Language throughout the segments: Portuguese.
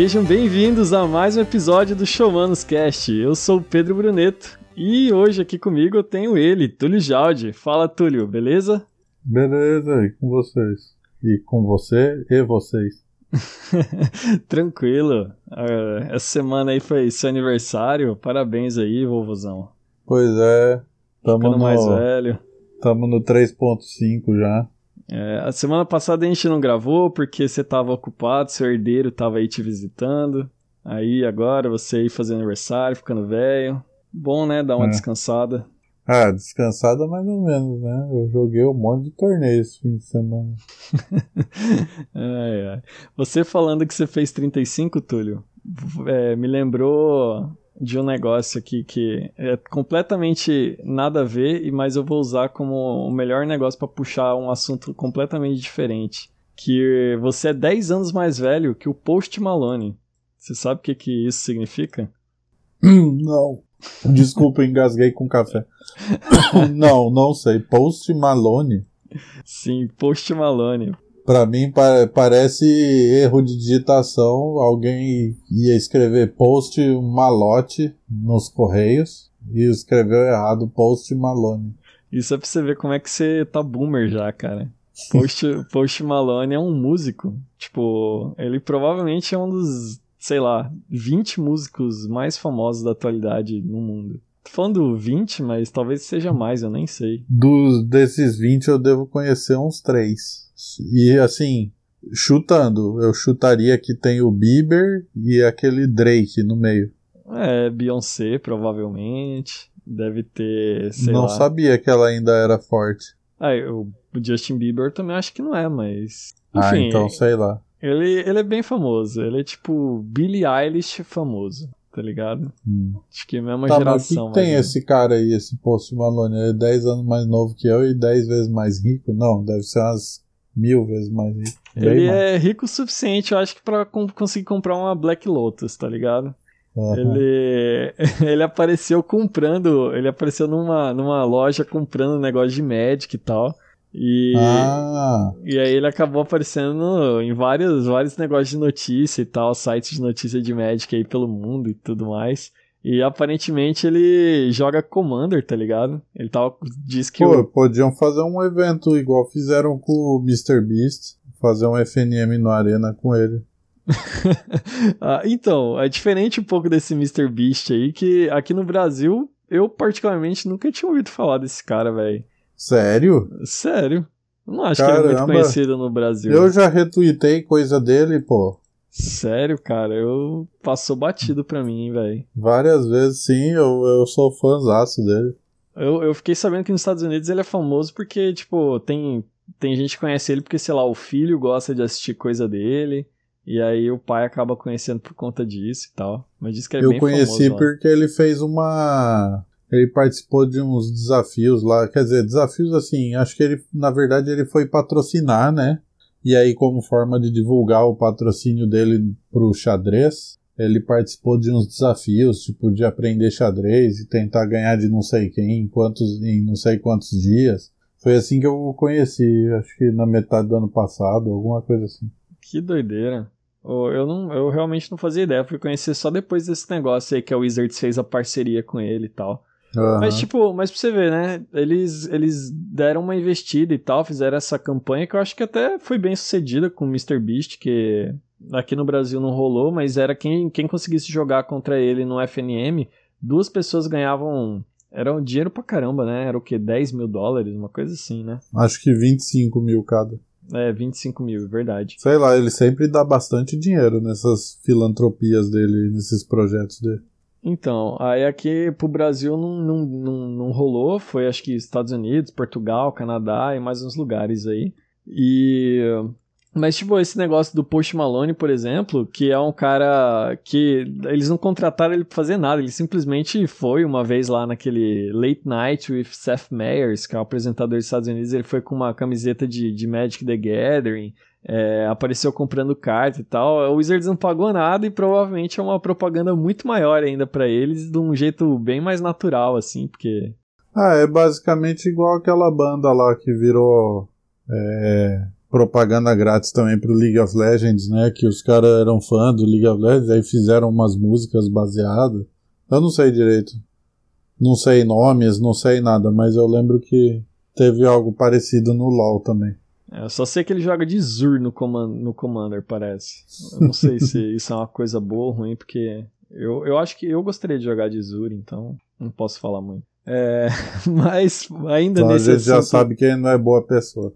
Sejam bem-vindos a mais um episódio do Showmanos Cast. Eu sou o Pedro Bruneto e hoje aqui comigo eu tenho ele, Túlio Jaldi. Fala, Túlio, beleza? Beleza, e com vocês? E com você e vocês. Tranquilo. Uh, essa semana aí foi seu aniversário. Parabéns aí, vovozão. Pois é. Tamo Ficando no, mais velho. Tamo no 3.5 já. É, a semana passada a gente não gravou porque você tava ocupado, seu herdeiro tava aí te visitando. Aí agora você aí fazendo aniversário, ficando velho. Bom, né? Dar uma é. descansada. Ah, descansada mais ou menos, né? Eu joguei um monte de torneios esse fim de semana. ai, ai. Você falando que você fez 35, Túlio, é, me lembrou de um negócio aqui que é completamente nada a ver, mas eu vou usar como o melhor negócio para puxar um assunto completamente diferente. Que você é 10 anos mais velho que o Post Malone. Você sabe o que, que isso significa? Não. Desculpa, engasguei com café. não, não sei. Post Malone? Sim, Post Malone. Pra mim parece erro de digitação. Alguém ia escrever Post Malote nos Correios e escreveu errado Post Malone. Isso é pra você ver como é que você tá boomer já, cara. Post, Post Malone é um músico. Tipo, ele provavelmente é um dos sei lá, 20 músicos mais famosos da atualidade no mundo. Tô falando 20, mas talvez seja mais, eu nem sei. Dos desses 20 eu devo conhecer uns 3. E assim, chutando, eu chutaria que tem o Bieber e aquele Drake no meio. É, Beyoncé, provavelmente. Deve ter, não lá. sabia que ela ainda era forte. Ah, o Justin Bieber também acho que não é, mas. Ah, Enfim, ah, então sei lá. Ele, ele é bem famoso. Ele é tipo Billie Eilish famoso, tá ligado? Hum. Acho que é a mesma tá, geração. Mas que tem esse cara aí, esse Post Malone? Ele é 10 anos mais novo que eu e 10 vezes mais rico? Não, deve ser umas mil vezes mais rico. ele é rico o suficiente, eu acho que pra conseguir comprar uma Black Lotus, tá ligado? Uhum. Ele, ele apareceu comprando, ele apareceu numa, numa loja comprando negócio de Magic e tal. E, ah. e aí ele acabou aparecendo em vários, vários negócios de notícia e tal, sites de notícia de Magic aí pelo mundo e tudo mais. E aparentemente ele joga Commander, tá ligado? Ele tava, diz que. Pô, o... podiam fazer um evento igual fizeram com o Mr. Beast, fazer um FNM no Arena com ele. ah, então, é diferente um pouco desse Mr. Beast aí, que aqui no Brasil eu particularmente nunca tinha ouvido falar desse cara, velho. Sério? Sério. Não acho Caramba. que ele é muito conhecido no Brasil. Eu já retuitei coisa dele, pô. Sério, cara, eu passou batido pra mim, velho. Várias vezes, sim, eu, eu sou fãzaço dele. Eu, eu fiquei sabendo que nos Estados Unidos ele é famoso porque, tipo, tem, tem gente que conhece ele porque, sei lá, o filho gosta de assistir coisa dele. E aí o pai acaba conhecendo por conta disso e tal. Mas diz que é eu bem famoso. Eu conheci porque ele fez uma ele participou de uns desafios lá, quer dizer, desafios assim, acho que ele, na verdade, ele foi patrocinar, né? E aí, como forma de divulgar o patrocínio dele pro xadrez, ele participou de uns desafios, tipo de aprender xadrez e tentar ganhar de não sei quem em, quantos, em não sei quantos dias. Foi assim que eu o conheci, acho que na metade do ano passado, alguma coisa assim. Que doideira. Eu, não, eu realmente não fazia ideia, fui conhecer só depois desse negócio aí que a Wizards fez a parceria com ele e tal. Uhum. Mas, tipo, mas pra você ver, né? Eles, eles deram uma investida e tal, fizeram essa campanha que eu acho que até foi bem sucedida com o Mr. Beast, que aqui no Brasil não rolou, mas era quem, quem conseguisse jogar contra ele no FNM, duas pessoas ganhavam. Era um dinheiro pra caramba, né? Era o que? 10 mil dólares, uma coisa assim, né? Acho que 25 mil cada. É, 25 mil, verdade. Sei lá, ele sempre dá bastante dinheiro nessas filantropias dele, nesses projetos dele. Então, aí aqui pro Brasil não, não, não, não rolou, foi acho que Estados Unidos, Portugal, Canadá e mais uns lugares aí. E mas, tipo, esse negócio do Post Malone, por exemplo, que é um cara que eles não contrataram ele pra fazer nada, ele simplesmente foi uma vez lá naquele Late Night with Seth Meyers, que é o apresentador dos Estados Unidos, ele foi com uma camiseta de, de Magic the Gathering, é, apareceu comprando carta e tal. O Wizards não pagou nada e provavelmente é uma propaganda muito maior ainda para eles, de um jeito bem mais natural, assim, porque. Ah, é basicamente igual aquela banda lá que virou é, propaganda grátis também pro League of Legends, né? Que os caras eram fãs do League of Legends, aí fizeram umas músicas baseadas. Eu não sei direito. Não sei nomes, não sei nada, mas eu lembro que teve algo parecido no LoL também. É, eu só sei que ele joga de Zur no, command, no Commander, parece. Eu não sei se isso é uma coisa boa ou ruim, porque eu, eu acho que eu gostaria de jogar de Zur, então não posso falar muito. É, mas ainda então, nesse a gente assunto... já sabe que ele não é boa pessoa.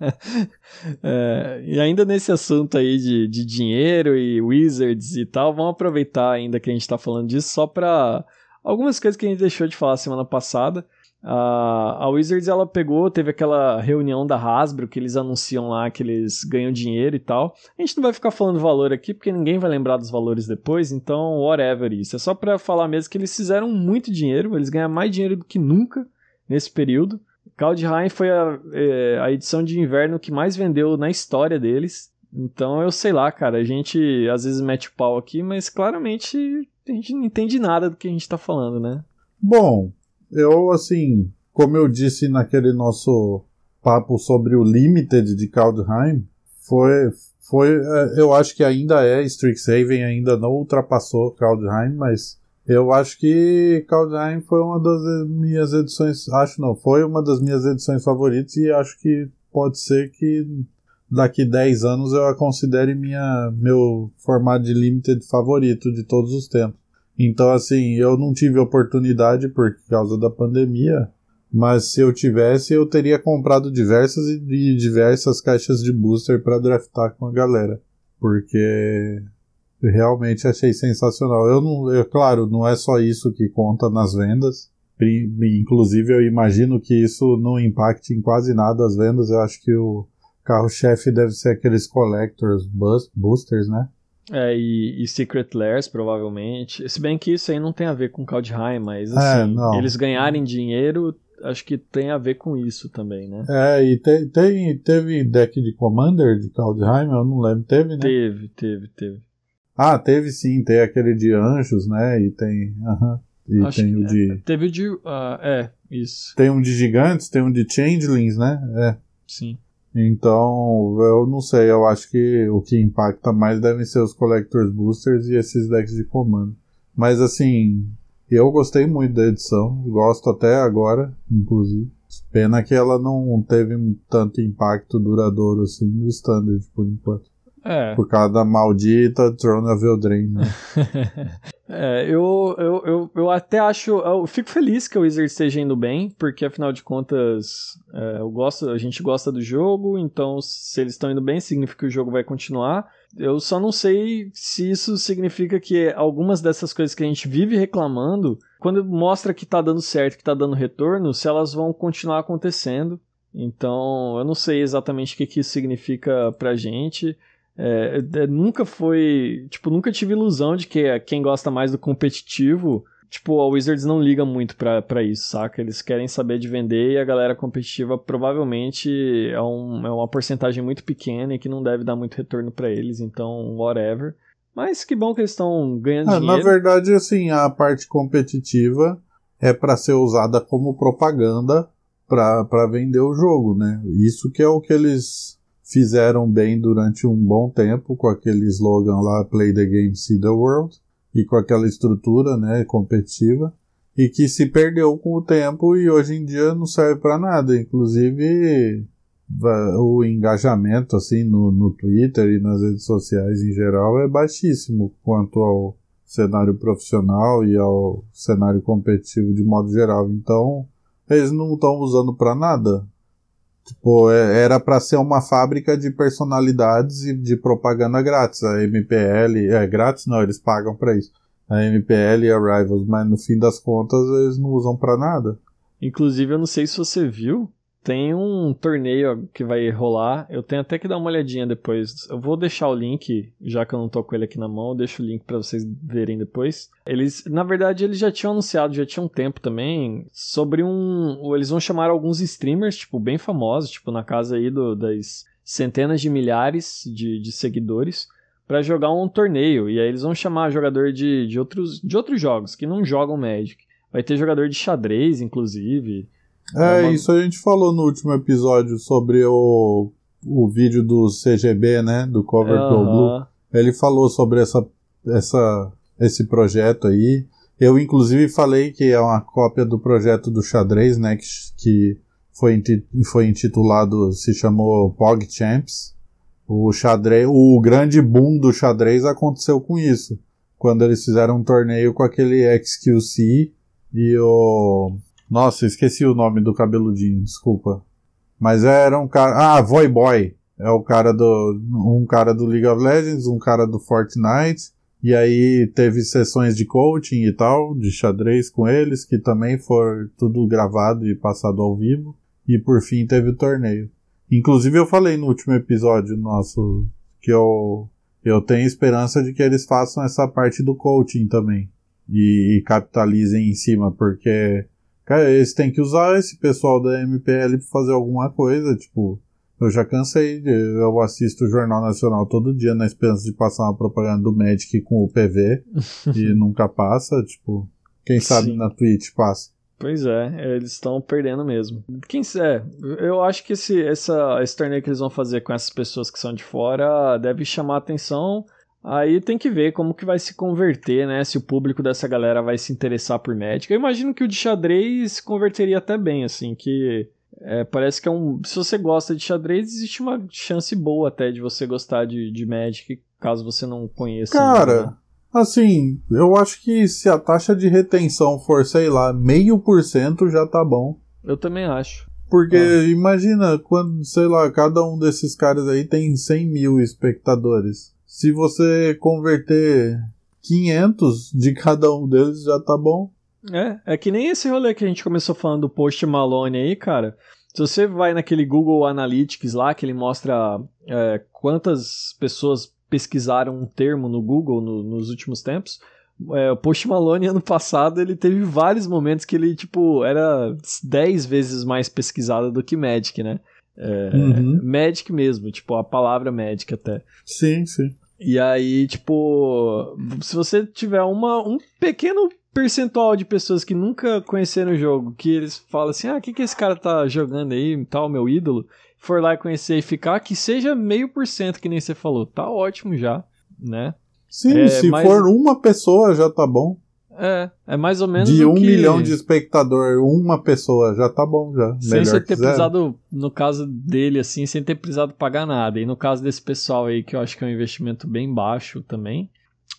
é, e ainda nesse assunto aí de, de dinheiro e Wizards e tal, vamos aproveitar ainda que a gente está falando disso só para algumas coisas que a gente deixou de falar semana passada. Uh, a Wizards ela pegou, teve aquela reunião da Hasbro que eles anunciam lá que eles ganham dinheiro e tal. A gente não vai ficar falando valor aqui porque ninguém vai lembrar dos valores depois, então whatever isso. É só para falar mesmo que eles fizeram muito dinheiro, eles ganham mais dinheiro do que nunca nesse período. Kaldheim foi a, é, a edição de inverno que mais vendeu na história deles. Então eu sei lá, cara, a gente às vezes mete o pau aqui, mas claramente a gente não entende nada do que a gente tá falando, né? Bom, eu, assim, como eu disse naquele nosso papo sobre o Limited de Kaldheim, foi, foi, é, eu acho que ainda é, Strixhaven ainda não ultrapassou Kaldheim, mas eu acho que Kaldheim foi uma das minhas edições, acho não, foi uma das minhas edições favoritas e acho que pode ser que daqui 10 anos eu a considere minha, meu formato de Limited favorito de todos os tempos. Então, assim, eu não tive oportunidade por causa da pandemia, mas se eu tivesse, eu teria comprado diversas e diversas caixas de booster para draftar com a galera, porque realmente achei sensacional. Eu não, eu, claro, não é só isso que conta nas vendas. Inclusive, eu imagino que isso não impacte em quase nada as vendas. Eu acho que o carro-chefe deve ser aqueles collectors boosters, né? É, e, e, Secret Lairs, provavelmente. Se bem que isso aí não tem a ver com Kaldheim, mas é, assim, é, eles ganharem dinheiro, acho que tem a ver com isso também, né? É, e te, tem, teve deck de Commander de Kaldheim, eu não lembro, teve, né? Teve, teve, teve. Ah, teve sim, tem aquele de Anjos, né? E tem. Uh -huh, e acho tem o de. É, teve o de. Uh, é, isso. Tem um de Gigantes, tem um de Changelings, né? É. Sim. Então, eu não sei, eu acho que o que impacta mais devem ser os Collectors Boosters e esses decks de comando. Mas assim, eu gostei muito da edição, gosto até agora, inclusive. Pena que ela não teve tanto impacto duradouro assim no Standard, por enquanto. É. Por causa da maldita Throne of Eldraine, né? é, eu, eu, eu, eu até acho. Eu fico feliz que o Wizard esteja indo bem, porque afinal de contas é, eu gosto, a gente gosta do jogo, então se eles estão indo bem, significa que o jogo vai continuar. Eu só não sei se isso significa que algumas dessas coisas que a gente vive reclamando, quando mostra que tá dando certo, que tá dando retorno, se elas vão continuar acontecendo. Então, eu não sei exatamente o que, que isso significa pra gente. É, é, nunca foi. Tipo, nunca tive ilusão de que quem gosta mais do competitivo. Tipo, a Wizards não liga muito pra, pra isso, saca? Eles querem saber de vender e a galera competitiva provavelmente é, um, é uma porcentagem muito pequena e que não deve dar muito retorno para eles, então, whatever. Mas que bom que eles estão ganhando é, dinheiro. Na verdade, assim, a parte competitiva é para ser usada como propaganda para vender o jogo, né? Isso que é o que eles fizeram bem durante um bom tempo com aquele slogan lá Play the Game, See the World e com aquela estrutura, né, competitiva e que se perdeu com o tempo e hoje em dia não serve para nada, inclusive o engajamento assim no, no Twitter e nas redes sociais em geral é baixíssimo quanto ao cenário profissional e ao cenário competitivo de modo geral. Então, eles não estão usando para nada Tipo, é, era para ser uma fábrica de personalidades e de propaganda grátis. A MPL, é grátis não, eles pagam para isso. A MPL e a Rivals, mas no fim das contas eles não usam para nada. Inclusive, eu não sei se você viu, tem um torneio que vai rolar. Eu tenho até que dar uma olhadinha depois. Eu vou deixar o link, já que eu não tô com ele aqui na mão, eu deixo o link para vocês verem depois. Eles, na verdade, eles já tinham anunciado, já tinha um tempo também, sobre um. Eles vão chamar alguns streamers, tipo, bem famosos, tipo, na casa aí do, das centenas de milhares de, de seguidores, para jogar um torneio. E aí eles vão chamar jogador de, de, outros, de outros jogos, que não jogam Magic. Vai ter jogador de xadrez, inclusive. É, uma... isso a gente falou no último episódio sobre o o vídeo do CGB, né? Do Cover. Go Blue. Ele falou sobre essa, essa, esse projeto aí. Eu, inclusive, falei que é uma cópia do projeto do xadrez, né? Que, que foi, foi intitulado, se chamou Pog Champs. O xadrez, o grande boom do xadrez aconteceu com isso. Quando eles fizeram um torneio com aquele XQC e o. Nossa, esqueci o nome do cabeludinho, desculpa. Mas era um cara. Ah, Voy Boy. É o cara do. Um cara do League of Legends, um cara do Fortnite. E aí teve sessões de coaching e tal, de xadrez com eles, que também foi tudo gravado e passado ao vivo. E por fim teve o torneio. Inclusive eu falei no último episódio nosso que eu, eu tenho esperança de que eles façam essa parte do coaching também. E, e capitalizem em cima, porque, cara, eles têm que usar esse pessoal da MPL pra fazer alguma coisa, tipo, eu já cansei, eu assisto o Jornal Nacional todo dia na esperança de passar uma propaganda do Magic com o PV e nunca passa, tipo, quem sabe Sim. na Twitch passa. Pois é, eles estão perdendo mesmo. Quem é, eu acho que esse, essa, esse torneio que eles vão fazer com essas pessoas que são de fora deve chamar atenção. Aí tem que ver como que vai se converter, né? Se o público dessa galera vai se interessar por Magic. Eu imagino que o de xadrez se converteria até bem, assim, que é, parece que é um. Se você gosta de xadrez, existe uma chance boa até de você gostar de, de Magic, caso você não conheça. Cara, ainda, né? Assim, eu acho que se a taxa de retenção for, sei lá, meio por cento já tá bom. eu também acho. Porque Ah. imagina quando, sei lá, cada um desses caras aí tem 100 mil espectadores. Se você converter 500 de cada um deles já tá bom. É, é que nem esse rolê que a gente começou falando do Post Malone aí, cara. Se você vai naquele Google Analytics lá, que ele mostra é, quantas pessoas pesquisaram um termo no Google no- nos últimos tempos, é, o Post Malone ano passado ele teve vários momentos que ele, tipo, era 10 vezes mais pesquisado do que Magic, né? É, Uhum. Magic mesmo, tipo, a palavra Magic até. Sim, sim. E aí, tipo, se você tiver uma, um pequeno percentual de pessoas que nunca conheceram o jogo, que eles falam assim, ah, o que, que esse cara tá jogando aí, tal, meu ídolo, for lá conhecer e ficar, que seja meio por cento, que nem você falou, tá ótimo já, né? Sim, É, se mas- for uma pessoa já tá bom. É, é mais ou menos De um que- milhão de espectador, uma pessoa já tá bom já. Sem você ter precisado, no caso dele, assim, sem ter precisado pagar nada. E no caso desse pessoal aí, que eu acho que é um investimento bem baixo também.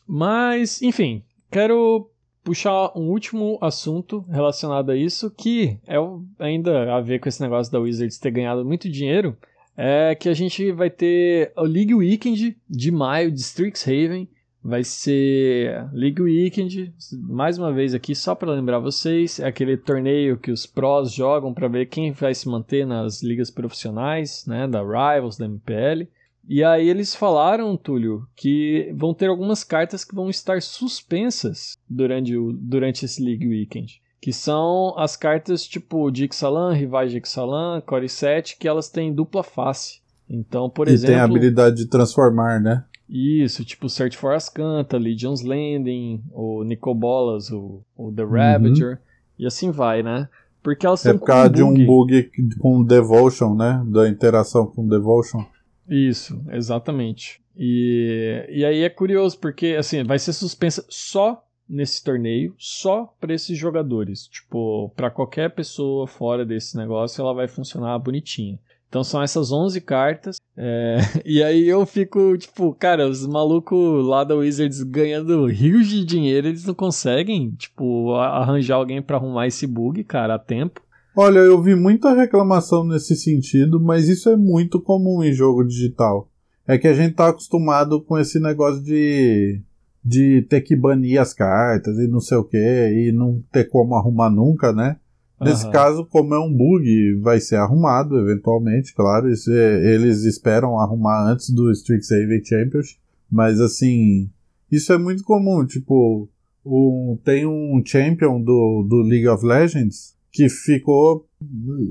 Mas, enfim, quero puxar um último assunto relacionado a isso, que é ainda a ver com esse negócio da Wizards ter ganhado muito dinheiro. É que a gente vai ter o League Weekend de maio de Strixhaven. Vai ser League Weekend, mais uma vez aqui, só para lembrar vocês, é aquele torneio que os prós jogam para ver quem vai se manter nas ligas profissionais, né, da Rivals, da MPL. E aí eles falaram, Túlio, que vão ter algumas cartas que vão estar suspensas durante, o, durante esse League Weekend. Que são as cartas tipo de Ixalan, rivais de Ixalan, Core 7, que elas têm dupla face. Então, por e exemplo... tem a habilidade de transformar, né? Isso, tipo Search for Ascanta, Legion's Landing, o Nicobolas, o, o The Uhum. Ravager, e assim vai, né? Porque elas É por causa com de um bug. bug com Devotion, né? Da interação com Devotion. Isso, exatamente. E, e aí é curioso, porque assim, vai ser suspensa só nesse torneio, só para esses jogadores. Tipo, para qualquer pessoa fora desse negócio, ela vai funcionar bonitinha. Então são essas 11 cartas. é, e aí eu fico, tipo, cara, os malucos lá da Wizards ganhando rios de dinheiro, eles não conseguem, tipo, arranjar alguém para arrumar esse bug, cara, a tempo. Olha, eu vi muita reclamação nesse sentido, mas isso é muito comum em jogo digital. É que a gente tá acostumado com esse negócio de, de ter que banir as cartas e não sei o que, e não ter como arrumar nunca, né? Nesse Aham. caso, como é um bug, vai ser arrumado eventualmente, claro. Isso é- eles esperam arrumar antes do Strixhaven Championship. Mas assim, isso é muito comum. Tipo, um- tem um champion do, do League of Legends que ficou.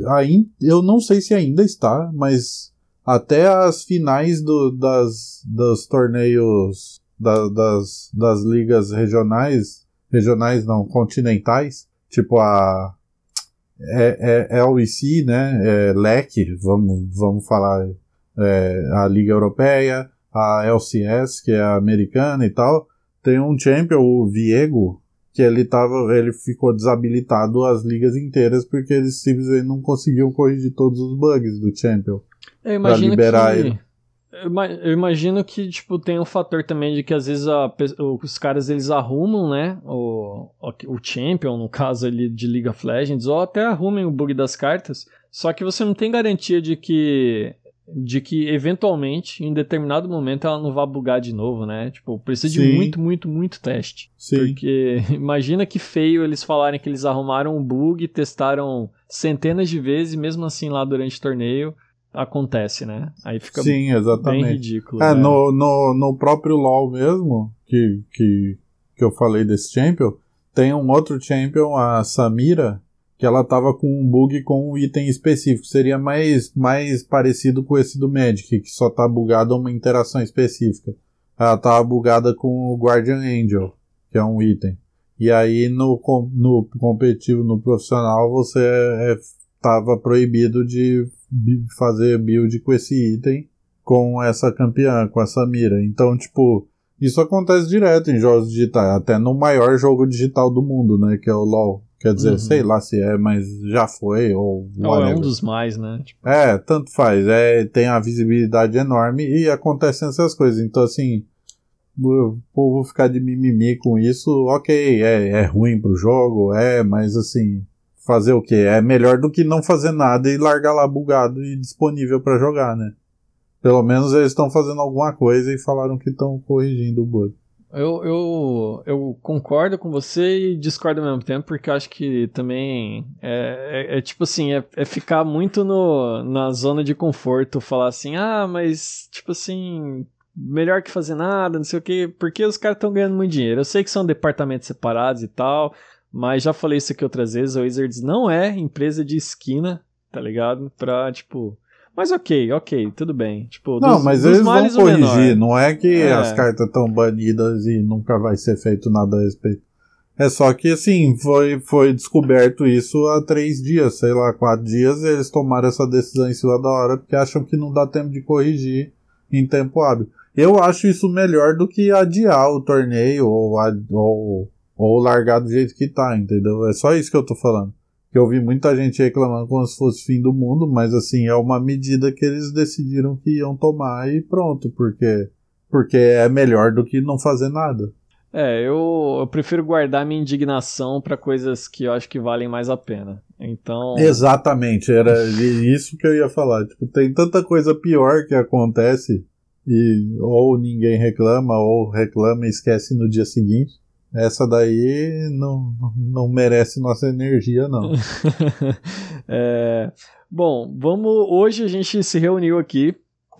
Aí, eu não sei se ainda está, mas até as finais do- das, dos torneios da- das, das ligas regionais, regionais não, continentais, tipo a é, é, LEC, né? É LEC, vamos, vamos falar é, a Liga Europeia, a LCS, que é a americana e tal. Tem um champion, o Viego, que ele tava, ele ficou desabilitado as ligas inteiras porque eles simplesmente não conseguiam corrigir todos os bugs do champion. Eu imagino liberar que... ele. Eu imagino que, tipo, tem um fator também de que às vezes a, os caras eles arrumam, né, o, o Champion, no caso ali de League of Legends, ou até arrumem o bug das cartas, só que você não tem garantia de que de que eventualmente, em determinado momento, ela não vá bugar de novo, né? Tipo, precisa Sim. de muito, muito, muito teste. Sim. Porque imagina que feio eles falarem que eles arrumaram um bug, testaram centenas de vezes, mesmo assim lá durante o torneio acontece, né? Aí fica Sim, exatamente. bem ridículo. É, né? no, no, no próprio LoL mesmo, que, que, que eu falei desse champion, tem um outro champion, a Samira, que ela tava com um bug com um item específico. Seria mais, mais parecido com esse do Magic, que só tá bugado uma interação específica. Ela tava bugada com o Guardian Angel, que é um item. E aí no, no competitivo, no profissional, você é, tava proibido de fazer build com esse item com essa campeã, com essa mira. Então, tipo, isso acontece direto em jogos digitais, até no maior jogo digital do mundo, né, que é o LoL. Quer dizer, uhum. sei lá se é, mas já foi, ou. Ou é um dos mais, né? Tipo... É, tanto faz. É, tem a visibilidade enorme e acontecem essas coisas. Então, assim, o povo ficar de mimimi com isso, ok, é, é ruim pro jogo, é, mas assim, fazer o quê? É melhor do que não fazer nada e largar lá bugado e disponível para jogar, né? Pelo menos eles estão fazendo alguma coisa e falaram que estão corrigindo o bug. Eu, eu, eu concordo com você e discordo ao mesmo tempo, porque acho que também é, é, é tipo assim, é, é, ficar muito no, na zona de conforto, falar assim, ah, mas tipo assim, melhor que fazer nada, não sei o quê, porque os caras estão ganhando muito dinheiro. Eu sei que são departamentos separados e tal, mas já falei isso aqui outras vezes, a Wizards não é empresa de esquina, tá ligado? Pra, tipo... Mas ok, ok, tudo bem. Tipo, não, dos, mas dos eles vão corrigir, não é que é. as cartas estão banidas e nunca vai ser feito nada a respeito. É só que, assim, foi, foi descoberto isso há três dias, sei lá, quatro dias, e eles tomaram essa decisão em cima da hora porque acham que não dá tempo de corrigir em tempo hábil. Eu acho isso melhor do que adiar o torneio ou, ou ou largar do jeito que tá, entendeu? É só isso que eu tô falando. Que eu vi muita gente reclamando como se fosse fim do mundo, mas assim, é uma medida que eles decidiram que iam tomar e pronto, porque porque é melhor do que não fazer nada. É, eu, eu prefiro guardar minha indignação para coisas que eu acho que valem mais a pena. Então. Exatamente, era isso que eu ia falar. Tipo, tem tanta coisa pior que acontece e ou ninguém reclama, ou reclama e esquece no dia seguinte. Essa daí não, não merece nossa energia, não. é, bom, vamos. Hoje a gente se reuniu aqui,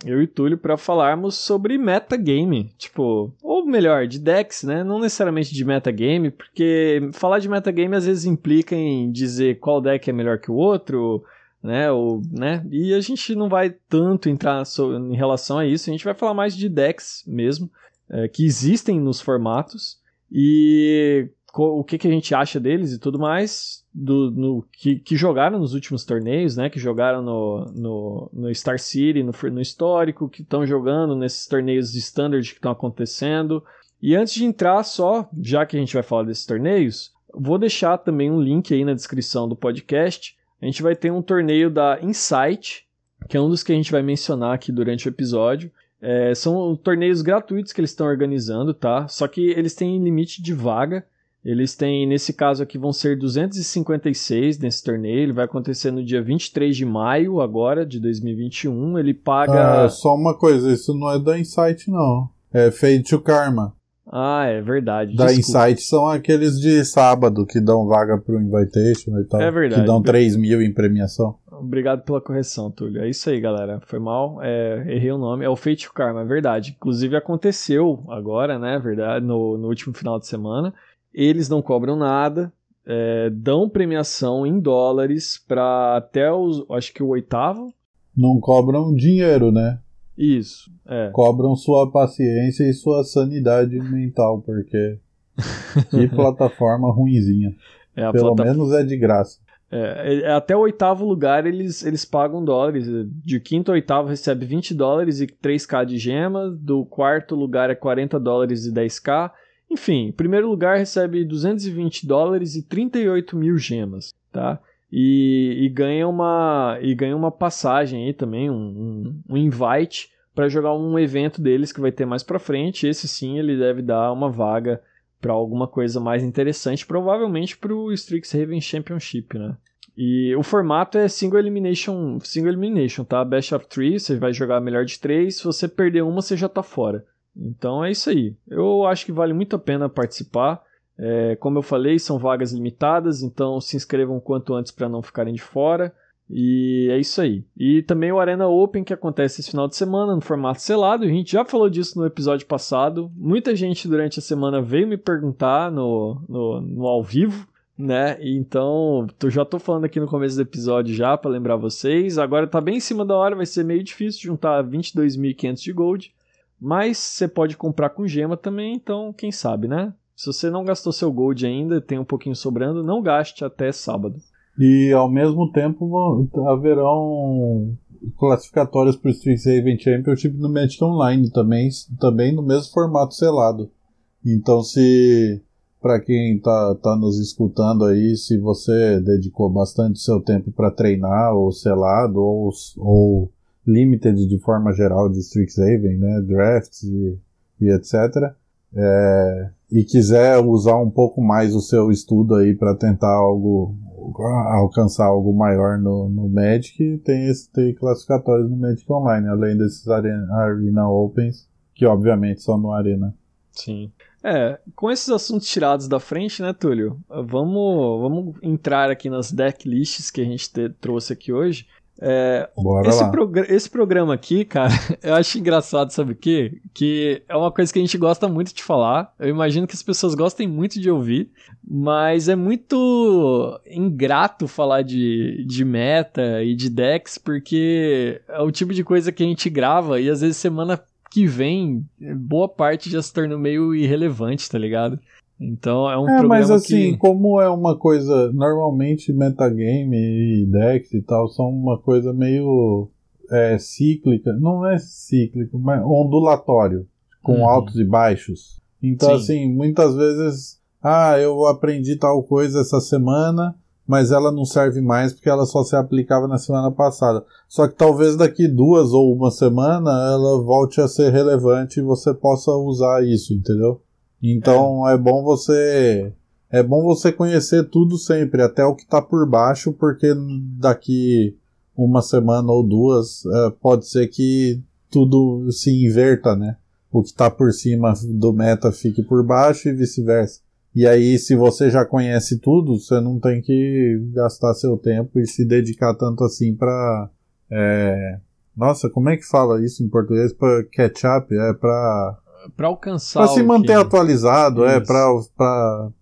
eu e Túlio, para falarmos sobre metagame. Tipo, ou melhor, de decks, né? Não necessariamente de metagame, porque falar de metagame às vezes implica em dizer qual deck é melhor que o outro né? Ou, né? E a gente não vai tanto entrar em relação a isso, a gente vai falar mais de decks mesmo, é, que existem nos formatos e o que, que a gente acha deles e tudo mais, do, no, que, que jogaram nos últimos torneios, né? Que jogaram no, no, no Star City, no, no histórico, que estão jogando nesses torneios de standard que estão acontecendo. E antes de entrar só, já que a gente vai falar desses torneios, vou deixar também um link aí na descrição do podcast. A gente vai ter um torneio da Insight, que é um dos que a gente vai mencionar aqui durante o episódio. É, são torneios gratuitos que eles estão organizando, tá? Só que eles têm limite de vaga. Eles têm, nesse caso aqui, vão ser 256 nesse torneio. Ele vai acontecer no dia 23 de maio, agora, de 2021. Ele paga. Ah, só uma coisa, isso não é da Insight, não. É Fade to Karma. Ah, é verdade. Da Desculpa. Insight são aqueles de sábado que dão vaga pro Invitation e tal. É verdade. Que dão 3 mil em premiação. Obrigado pela correção, Túlio. É isso aí, galera. Foi mal, é, errei o nome. É o Fate Karma, é verdade. Inclusive aconteceu agora, né? Verdade, no, no último final de semana. Eles não cobram nada, é, dão premiação em dólares para até os, acho que o oitavo. Não cobram dinheiro, né? Isso. É. Cobram sua paciência e sua sanidade mental, porque que plataforma ruinzinha. É, Pelo plata... menos é de graça. É, é, até o oitavo lugar eles, eles pagam dólares. De quinto a oitavo recebe 20 dólares e 3k de gema. Do quarto lugar é 40 dólares e 10k. Enfim, primeiro lugar recebe 220 dólares e 38 mil gemas, tá? E, e ganha uma e ganha uma passagem aí também, um, um invite para jogar um evento deles que vai ter mais para frente. Esse sim ele deve dar uma vaga para alguma coisa mais interessante, provavelmente para o Strixhaven Championship, né? E o formato é single elimination, single elimination, tá? Best of three, você vai jogar melhor de três. Se você perder uma, você já tá fora. Então é isso aí. Eu acho que vale muito a pena participar. É, como eu falei, são vagas limitadas, então se inscrevam quanto antes para não ficarem de fora. E é isso aí. E também o Arena Open que acontece esse final de semana no formato selado. A gente já falou disso no episódio passado. Muita gente durante a semana veio me perguntar no, no, no ao vivo, né? Então, tô, já tô falando aqui no começo do episódio já para lembrar vocês. Agora tá bem em cima da hora, vai ser meio difícil juntar 22.500 de gold. Mas você pode comprar com gema também, então quem sabe, né? Se você não gastou seu gold ainda, tem um pouquinho sobrando, não gaste até sábado. E ao mesmo tempo haverão classificatórias para o Strixhaven Championship no Magic Online também, também no mesmo formato selado. Então se para quem está tá nos escutando aí, se você dedicou bastante seu tempo para treinar ou selado ou, ou limited de forma geral de Strixhaven, né, drafts e, e etc. É, e quiser usar um pouco mais o seu estudo aí para tentar algo alcançar algo maior no, no Magic, tem, esse, tem classificatórios no Magic Online, além desses Arena, Arena Opens, que obviamente são no Arena. Sim. É, com esses assuntos tirados da frente, né, Túlio? Vamos, vamos entrar aqui nas decklists que a gente te, trouxe aqui hoje. É, esse, esse, programa aqui, cara, eu acho engraçado, sabe o quê? Que é uma coisa que a gente gosta muito de falar. Eu imagino que as pessoas gostem muito de ouvir, mas é muito ingrato falar de, de meta e de decks, porque é o tipo de coisa que a gente grava e às vezes semana que vem, boa parte já se tornou meio irrelevante, tá ligado? Então é um é, programa mas assim, que... como é uma coisa, normalmente metagame e decks e tal são uma coisa meio é, cíclica, não é cíclico, mas ondulatório, com uhum. altos e baixos. Então Sim. assim, muitas vezes, ah, eu aprendi tal coisa essa semana, mas ela não serve mais porque ela só se aplicava na semana passada. Só que talvez daqui duas ou uma semana ela volte a ser relevante e você possa usar isso, entendeu? Então é. é bom você é bom você conhecer tudo sempre, até o que está por baixo, porque daqui uma semana ou duas é, pode ser que tudo se inverta, né? O que está por cima do meta fique por baixo e vice-versa. E aí, se você já conhece tudo, você não tem que gastar seu tempo e se dedicar tanto assim para é... Nossa, como é que fala isso em português? Para catch up? É para para alcançar. Para se manter que... atualizado, é, isso. é,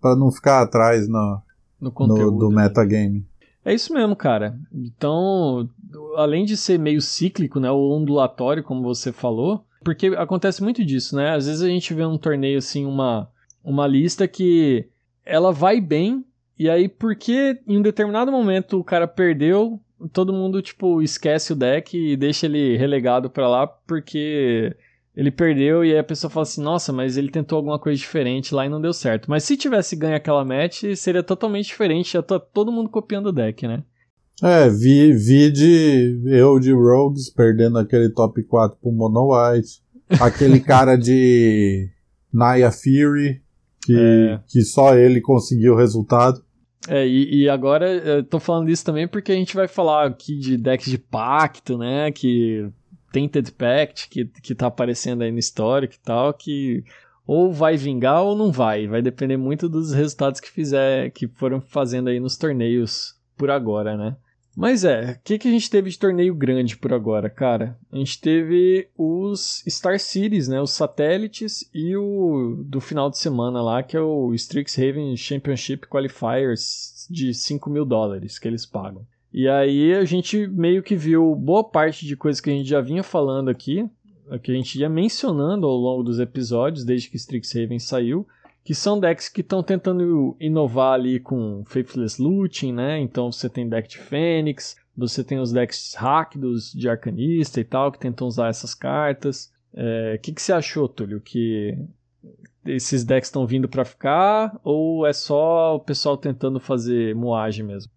para não ficar atrás no, no conteúdo no, do metagame. É isso mesmo, cara. Então, além de ser meio cíclico, né, o ondulatório, como você falou, porque acontece muito disso, né? Às vezes a gente vê um torneio assim, uma, uma lista que ela vai bem, e aí porque em um determinado momento o cara perdeu, todo mundo tipo esquece o deck e deixa ele relegado para lá porque ele perdeu e aí a pessoa fala assim: nossa, mas ele tentou alguma coisa diferente lá e não deu certo. Mas se tivesse ganho aquela match, seria totalmente diferente, já tá todo mundo copiando o deck, né? É, vi, vi de eu de Rogues perdendo aquele top 4 pro Mono White, aquele cara de Naya Fury, que, é. que só ele conseguiu o resultado. É, e, e, agora eu tô falando isso também porque a gente vai falar aqui de decks de pacto, né? Que Tainted Pact que, que tá aparecendo aí no histórico e tal, que ou vai vingar ou não vai. Vai depender muito dos resultados que fizer, que foram fazendo aí nos torneios por agora, né? Mas é, o que, que a gente teve de torneio grande por agora, cara? A gente teve os Star Cities, né? Os satélites e o do final de semana lá, que é o Strixhaven Championship Qualifiers de 5 mil dólares que eles pagam. E aí a gente meio que viu boa parte de coisas que a gente já vinha falando aqui, que a gente ia mencionando ao longo dos episódios, desde que Strixhaven saiu, que são decks que estão tentando inovar ali com Faithless Looting, né? Então você tem deck de Fênix, você tem os decks rápidos de Arcanista e tal, que tentam usar essas cartas. O é, que, que você achou, Túlio? Que esses decks estão vindo para ficar ou é só o pessoal tentando fazer moagem mesmo?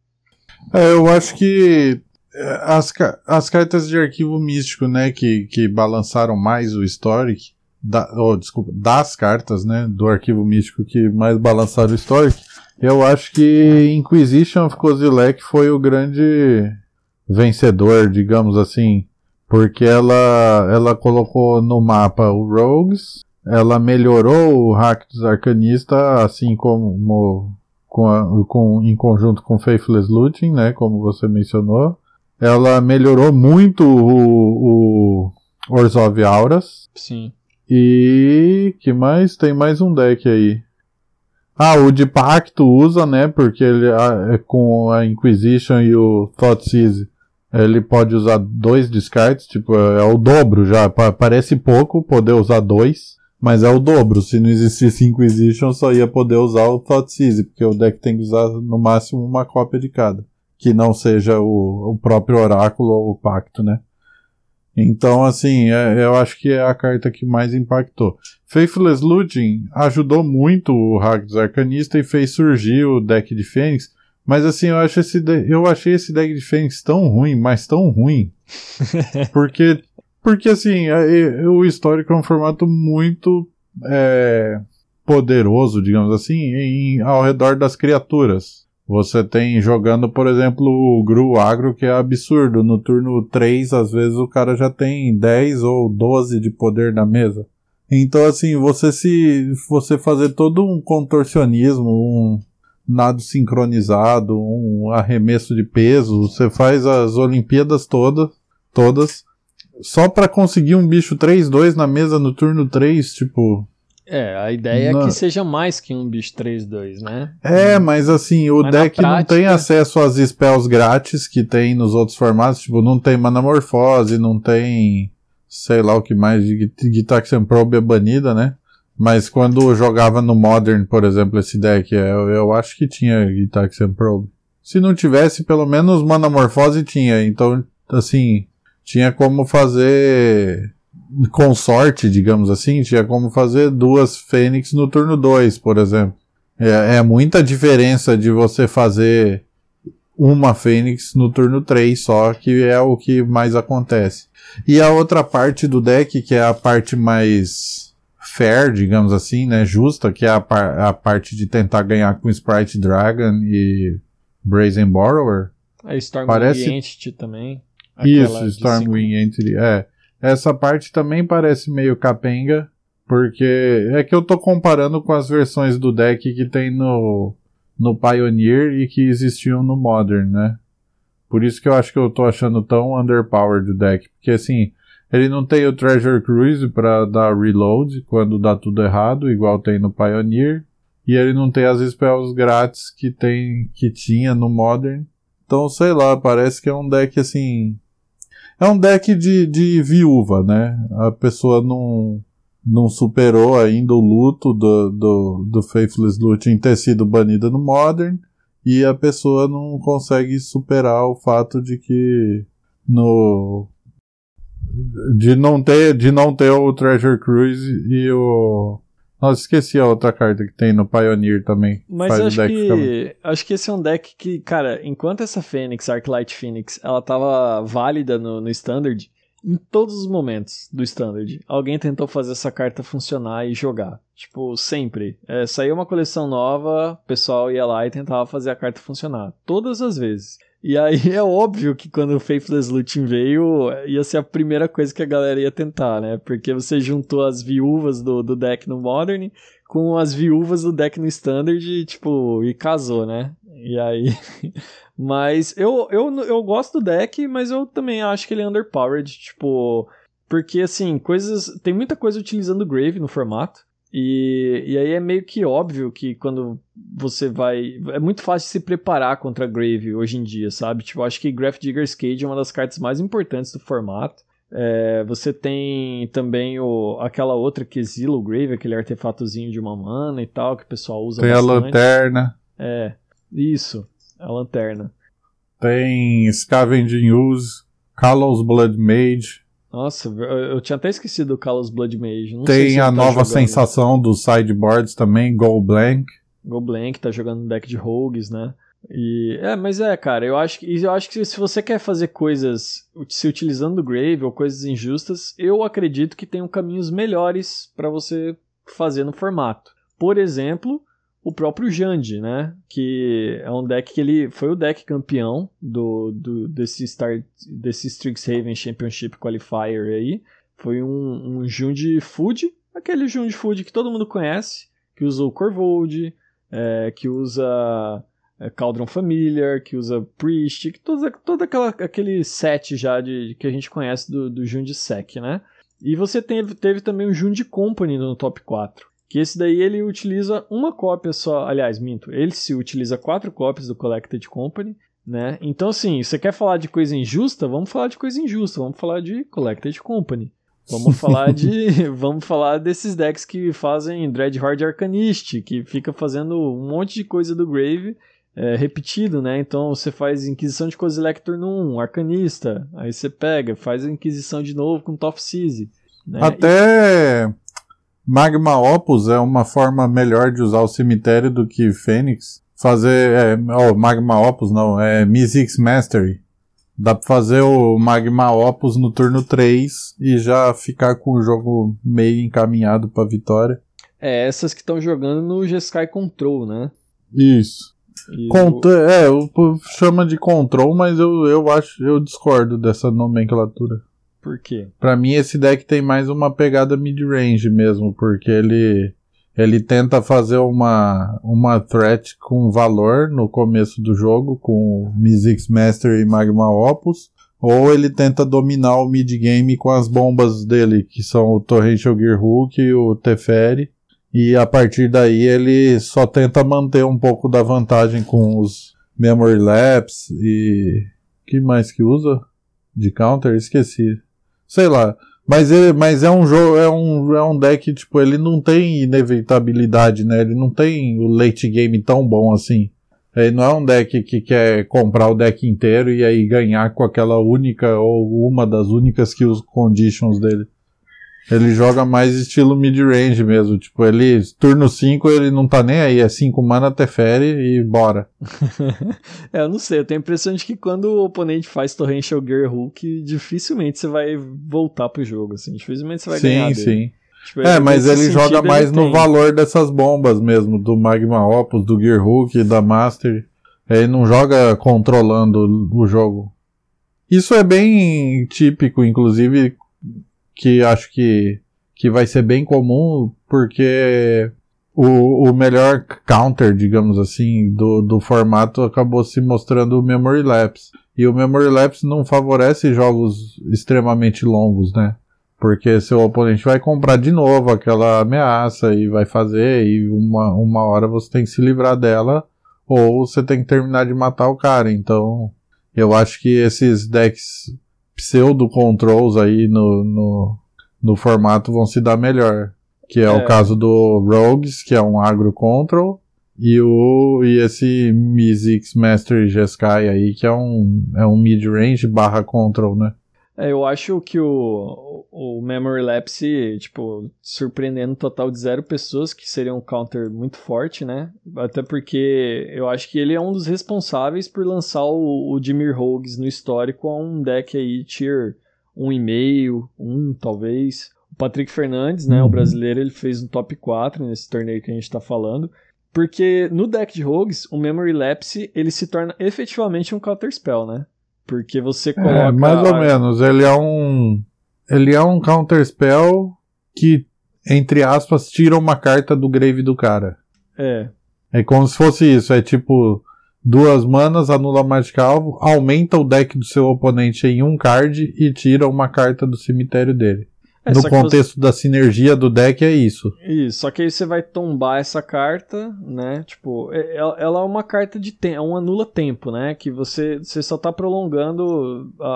É, eu acho que é, as, as cartas de arquivo místico, né, que, que balançaram mais o Historic, da, oh, desculpa, das cartas, né, do arquivo místico que mais balançaram o Historic, eu acho que Inquisition of Kozilek foi o grande vencedor, digamos assim, porque ela, ela colocou no mapa o Rogues, ela melhorou o hack dos arcanistas, assim como com, a, com em conjunto com Faithless Looting, né, como você mencionou. Ela melhorou muito o, o Orzhov Auras. Sim. E que mais? Tem mais um deck aí. Ah, o de Pacto usa, né? Porque ele é com a Inquisition e o Thoughtseize. Ele pode usar dois descartes, tipo, é o dobro já. Parece pouco poder usar dois, mas é o dobro. Se não existisse Inquisition, só ia poder usar o Thoughtseize, porque o deck tem que usar no máximo uma cópia de cada que não seja o, o próprio oráculo ou o pacto, né? Então, assim, é, eu acho que é a carta que mais impactou. Faithless Looting ajudou muito o Ragdos Arcanista e fez surgir o deck de Fênix. Mas assim, eu, acho esse eu achei esse deck de Fênix tão ruim, mas tão ruim. porque, porque assim, o histórico é um formato muito é, poderoso, digamos assim, em, ao redor das criaturas. Você tem jogando, por exemplo, o Gru Agro, que é absurdo. No turno 3, às vezes o cara já tem 10 ou 12 de poder na mesa. Então, assim, você se. Você fazer todo um contorcionismo, um nado sincronizado, um arremesso de peso, você faz as Olimpíadas todas, todas, só para conseguir um bicho 3-2 na mesa no turno 3, tipo, é, a ideia não. é que seja mais que um bicho 3-2, né? É, mas assim, o mas deck prática... não tem acesso às spells grátis que tem nos outros formatos, tipo, não tem Manamorfose, não tem sei lá o que mais de Gitaxian Probe é banida, né? Mas quando jogava no Modern, por exemplo, esse deck, eu, eu acho que tinha Gitaxian Probe. Se não tivesse, pelo menos Manamorfose tinha, então, assim, tinha como fazer com sorte, digamos assim, tinha como fazer duas Fênix no turno 2, por exemplo. É, é, muita diferença de você fazer uma Fênix no turno 3 só, que é o que mais acontece. E a outra parte do deck, que é a parte mais fair, digamos assim, né, justa, que é a, par a parte de tentar ganhar com Sprite Dragon e Brazen Borrower. A Stormwing parece... Entity também. Isso, Stormwing Entity, é. Essa parte também parece meio capenga, porque é que eu tô comparando com as versões do deck que tem no, no Pioneer e que existiam no Modern, né? Por isso que eu acho que eu tô achando tão underpowered o deck, porque assim, ele não tem o Treasure Cruise para dar reload quando dá tudo errado, igual tem no Pioneer, e ele não tem as spells grátis que tem que tinha no Modern. Então, sei lá, parece que é um deck assim, é um deck de, de viúva, né? A pessoa não, não superou ainda o luto do, do, do Faithless Looting ter sido banida no Modern e a pessoa não consegue superar o fato de que no de não ter de não ter o Treasure Cruise e o nossa, esqueci a outra carta que tem no Pioneer também. Mas acho que, acho que esse é um deck que, cara, enquanto essa Fênix, Arclight Phoenix, ela tava válida no, no Standard, em todos os momentos do Standard, alguém tentou fazer essa carta funcionar e jogar. Tipo, sempre. É, saiu uma coleção nova, o pessoal ia lá e tentava fazer a carta funcionar. Todas as vezes. E aí é óbvio que quando o Faithless Looting veio, ia ser a primeira coisa que a galera ia tentar, né? Porque você juntou as viúvas do, do deck no Modern com as viúvas do deck no Standard, tipo, e casou, né? E aí. mas eu, eu, eu gosto do deck, mas eu também acho que ele é underpowered, tipo. Porque, assim, coisas. Tem muita coisa utilizando Grave no formato. E, e aí é meio que óbvio que quando você vai. É muito fácil se preparar contra Grave hoje em dia, sabe? Tipo, acho que Graph Digger's Cage é uma das cartas mais importantes do formato. É, você tem também o, aquela outra que exila o Grave, aquele artefatozinho de uma mana e tal, que o pessoal usa Tem bastante. a lanterna. É, isso, a lanterna. Tem Scavenging Use, Callous Blood Mage. Nossa, eu, tinha até esquecido o Kalos Blood Mage. Não Tem a tá nova jogando- sensação dos sideboards também, Go Blank. Goblank tá jogando deck de rogues, né? E é, mas é, cara, eu acho que eu acho que se você quer fazer coisas se utilizando do Grave ou coisas injustas, eu acredito que tem caminhos melhores pra você fazer no formato. Por exemplo, o próprio Jandi, né? Que é um deck que ele foi o deck campeão do, do desse Star desse Strixhaven Championship Qualifier aí. Foi um, um Jund Food, aquele Jund Food que todo mundo conhece, que usa o Corvold, é, que usa é, Cauldron Familiar, que usa Priest, que toda, toda aquela, aquele set já de, que a gente conhece do, do Jund Sec, né? E você teve, teve também o Jund Company no top 4. Que esse daí ele utiliza uma cópia só. Aliás, minto. Ele se utiliza quatro cópias do Collected Company. Né? Então, assim, você quer falar de coisa injusta? Vamos falar de coisa injusta. Vamos falar de Collected Company. Vamos falar de. vamos falar desses decks que fazem Dreadhorde Arcanist, que fica fazendo um monte de coisa do Grave é, repetido, né? Então você faz Inquisição de Kozilektor no 1, Arcanista, aí você pega, faz a Inquisição de novo com Top Siege. Né? Até Magma Opus é uma forma melhor de usar o cemitério do que Fênix. Fazer. É, oh, Magma Opus não, é Mystics Mastery. Dá pra fazer o Magma Opus no turno 3 e já ficar com o jogo meio encaminhado pra vitória. É, essas que estão jogando no G-Sky Control, né? Isso. E Cont é, o chama de control, mas eu, eu acho, eu discordo dessa nomenclatura. Por quê? Pra mim esse deck tem mais uma pegada mid-range mesmo, porque ele ele tenta fazer uma uma threat com valor no começo do jogo com Mystics Master e Magma Opus, ou ele tenta dominar o mid-game com as bombas dele, que são o Torrential Gearhook e o Teferi, e a partir daí ele só tenta manter um pouco da vantagem com os Memory Lapse e que mais que usa de counter? Esqueci. Sei lá. Mas, ele, mas é um jogo, é um, é um deck, tipo, ele não tem inevitabilidade, né? Ele não tem o late game tão bom assim. Ele não é um deck que quer comprar o deck inteiro e aí ganhar com aquela única ou uma das únicas que os conditions dele. Ele joga mais estilo mid-range mesmo. Tipo, ele, turno 5, ele não tá nem aí. É 5 mana, Teferi e bora. é, eu não sei, eu tenho a impressão de que quando o oponente faz Torrential Gearhook, dificilmente você vai voltar pro jogo, assim. Dificilmente você vai ganhar sim, sim. Tipo, É, mas ele joga mais ele no tem. valor dessas bombas mesmo, do Magma Opus, do Gearhook, da Master. Ele não joga controlando o jogo. Isso é bem típico, inclusive, que acho que, que vai ser bem comum, porque o, o melhor counter, digamos assim, do, do formato acabou se mostrando o Memory Lapse. E o Memory Lapse não favorece jogos extremamente longos, né? Porque seu oponente vai comprar de novo aquela ameaça e vai fazer, e uma, uma hora você tem que se livrar dela, ou você tem que terminar de matar o cara. Então, eu acho que esses decks pseudo-controls aí no, no, no formato vão se dar melhor. Que é, É. o caso do Rogues, que é um agro control, e, o, e esse Mystics Master Jeskai aí, que é um, é um mid-range barra control, né? É, eu acho que o, o Memory Lapse, tipo, surpreendendo um total de zero pessoas, que seria um counter muito forte, né? Até porque eu acho que ele é um dos responsáveis por lançar o, o Dimir Rogues no histórico a um deck aí tier 1,5, 1 talvez. O Patrick Fernandes, né, o Uhum. brasileiro, ele fez um top 4 nesse torneio que a gente tá falando. Porque no deck de Rogues, o Memory Lapse, ele se torna efetivamente um counter spell, né? Porque você coloca... É, mais ou menos. Ele é um. Ele é um counter spell que, entre aspas, tira uma carta do grave do cara. É, É como se fosse isso. É tipo. Duas manas, anula mágica alvo, aumenta o deck do seu oponente em um card e tira uma carta do cemitério dele. É, no contexto da sinergia do deck é isso. Isso, só que aí você vai tombar essa carta, né? Tipo, é- ela, ela é uma carta de tempo, é um anula tempo, né? Que você, você só tá prolongando a,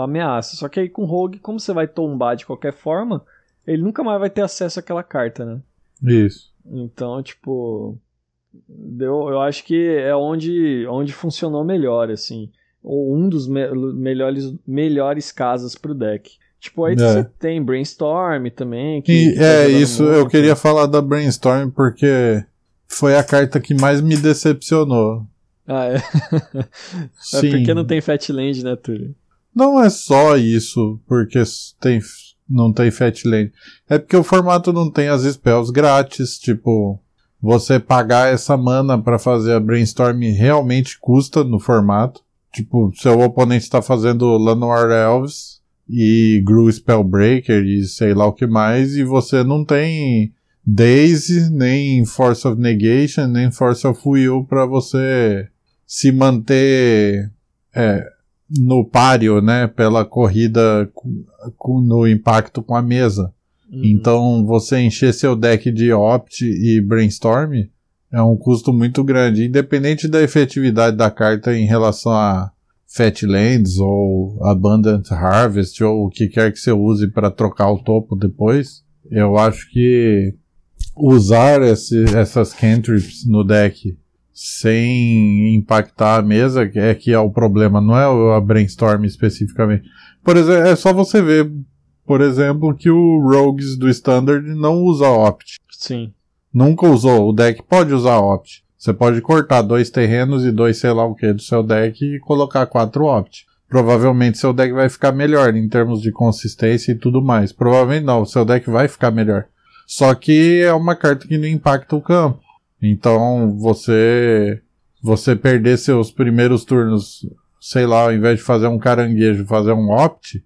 a ameaça. Só que aí com Rogue, como você vai tombar de qualquer forma, ele nunca mais vai ter acesso àquela carta, né? Isso. Então, tipo, deu, eu acho que é onde, onde funcionou melhor, assim. Ou um dos me- melhores, melhores casas pro deck. Tipo, aí É. você tem Brainstorm também. Que E tá é isso, eu muito. queria falar da Brainstorm porque foi a carta que mais me decepcionou. Ah, é. é Sim. porque não tem Fatland, né, Túlio? Não é só isso, porque tem, não tem Fatland. É porque o formato não tem as spells grátis, tipo, você pagar essa mana pra fazer a Brainstorm realmente custa no formato. Tipo, seu oponente tá fazendo Llanowar Elves e Gru Spellbreaker e sei lá o que mais, e você não tem Daisy, nem Force of Negation, nem Force of Will pra você se manter é, no páreo, né, pela corrida com, com- no impacto com a mesa. Uhum. Então, você encher seu deck de Opt e Brainstorm é um custo muito grande, independente da efetividade da carta em relação a Fatlands ou Abundant Harvest ou o que quer que você use para trocar o topo depois. Eu acho que usar esse- essas cantrips no deck sem impactar a mesa é que é o problema, não é a brainstorm especificamente. Por exemplo, é só você ver, por exemplo, que o Rogues do Standard não usa Opt. Sim. Nunca usou. O deck pode usar Opt. Você pode cortar dois terrenos e dois sei lá o que do seu deck e colocar quatro Opt. Provavelmente seu deck vai ficar melhor em termos de consistência e tudo mais. Provavelmente não, seu deck vai ficar melhor. Só que é uma carta que não impacta o campo. Então você você perder seus primeiros turnos, sei lá, ao invés de fazer um caranguejo, fazer um opt,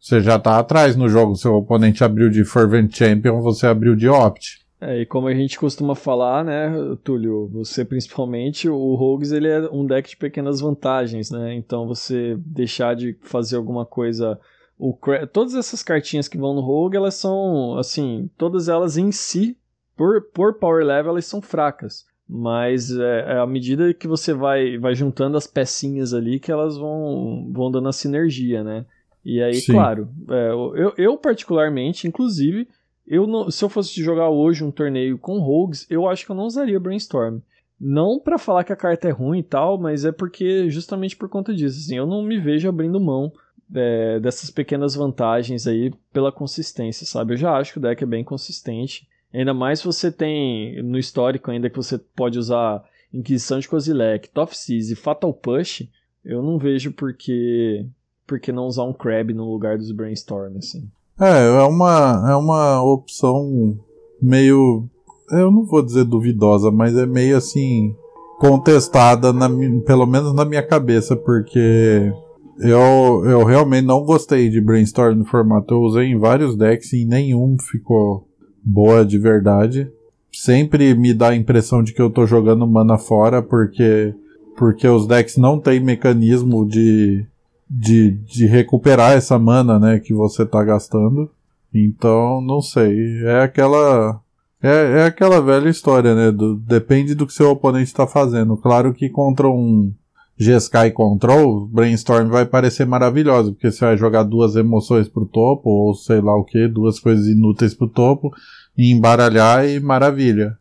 você já tá atrás no jogo. Seu oponente abriu de Fervent Champion, você abriu de opt. É, e como a gente costuma falar, né, Túlio, você principalmente, o Rogues ele é um deck de pequenas vantagens, né? Então você deixar de fazer alguma coisa. O, todas essas cartinhas que vão no Rogue, elas são, assim, todas elas em si, por, por power level, elas são fracas. Mas é, é à medida que você vai, vai juntando as pecinhas ali que elas vão, vão dando a sinergia, né? E aí, Sim. claro, é, eu, eu particularmente, inclusive, eu não, se eu fosse jogar hoje um torneio com Rogues, eu acho que eu não usaria Brainstorm. Não pra falar que a carta é ruim e tal, mas é porque justamente por conta disso, assim, eu não me vejo abrindo mão é, dessas pequenas vantagens aí pela consistência, sabe? Eu já acho que o deck é bem consistente. Ainda mais se você tem no histórico ainda que você pode usar Inquisição de Kozilek, Seas e Fatal Push, eu não vejo por que, por que não usar um Crab no lugar dos Brainstorm, assim. É, é uma, é uma opção meio. Eu não vou dizer duvidosa, mas é meio assim. contestada, na, pelo menos na minha cabeça, porque eu, eu realmente não gostei de brainstorm no formato. Eu usei em vários decks e nenhum ficou boa de verdade. Sempre me dá a impressão de que eu tô jogando mana fora, porque, porque os decks não têm mecanismo de, de, de recuperar essa mana, né, que você tá gastando. Então, não sei. É aquela. É, é aquela velha história, né? Do, depende do que seu oponente está fazendo. Claro que contra um G-Sky Control, Brainstorm vai parecer maravilhoso, porque você vai jogar duas emoções pro topo, ou sei lá o que, duas coisas inúteis pro topo, e embaralhar e maravilha.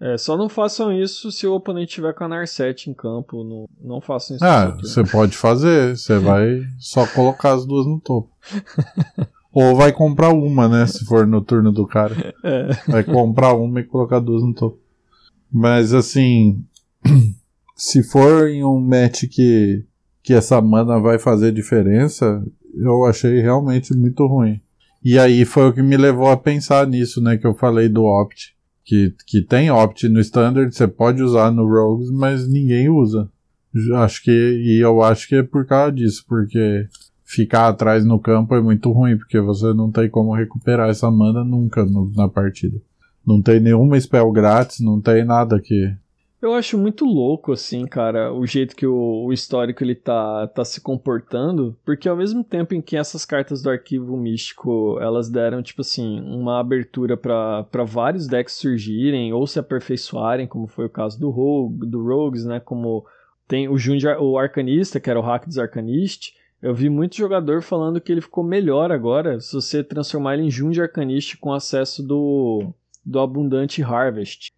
É, só não façam isso se o oponente tiver com a Narset em campo. Não, não façam isso. Ah, você pode fazer, você vai só colocar as duas no topo. Ou vai comprar uma, né? Se for no turno do cara. É. Vai comprar uma e colocar duas no topo. Mas assim, se for em um match que, que essa mana vai fazer diferença, eu achei realmente muito ruim. E aí foi o que me levou a pensar nisso, né? Que eu falei do Opt. Que, que tem Opt no Standard, você pode usar no Rogues, mas ninguém usa. Acho que, e eu acho que é por causa disso, porque ficar atrás no campo é muito ruim, porque você não tem como recuperar essa mana nunca no- na partida. Não tem nenhuma spell grátis, não tem nada que. Eu acho muito louco, assim, cara, o jeito que o, o, histórico ele tá, tá se comportando, porque ao mesmo tempo em que essas cartas do arquivo místico, elas deram, tipo assim, uma abertura para vários decks surgirem ou se aperfeiçoarem, como foi o caso do Rogue, do Rogues, né, como tem o Jund, o Arcanista, que era o hack dos Arcanist, eu vi muito jogador falando que ele ficou melhor agora se você transformar ele em Jund Arcanist com acesso do, do Abundante Harvest.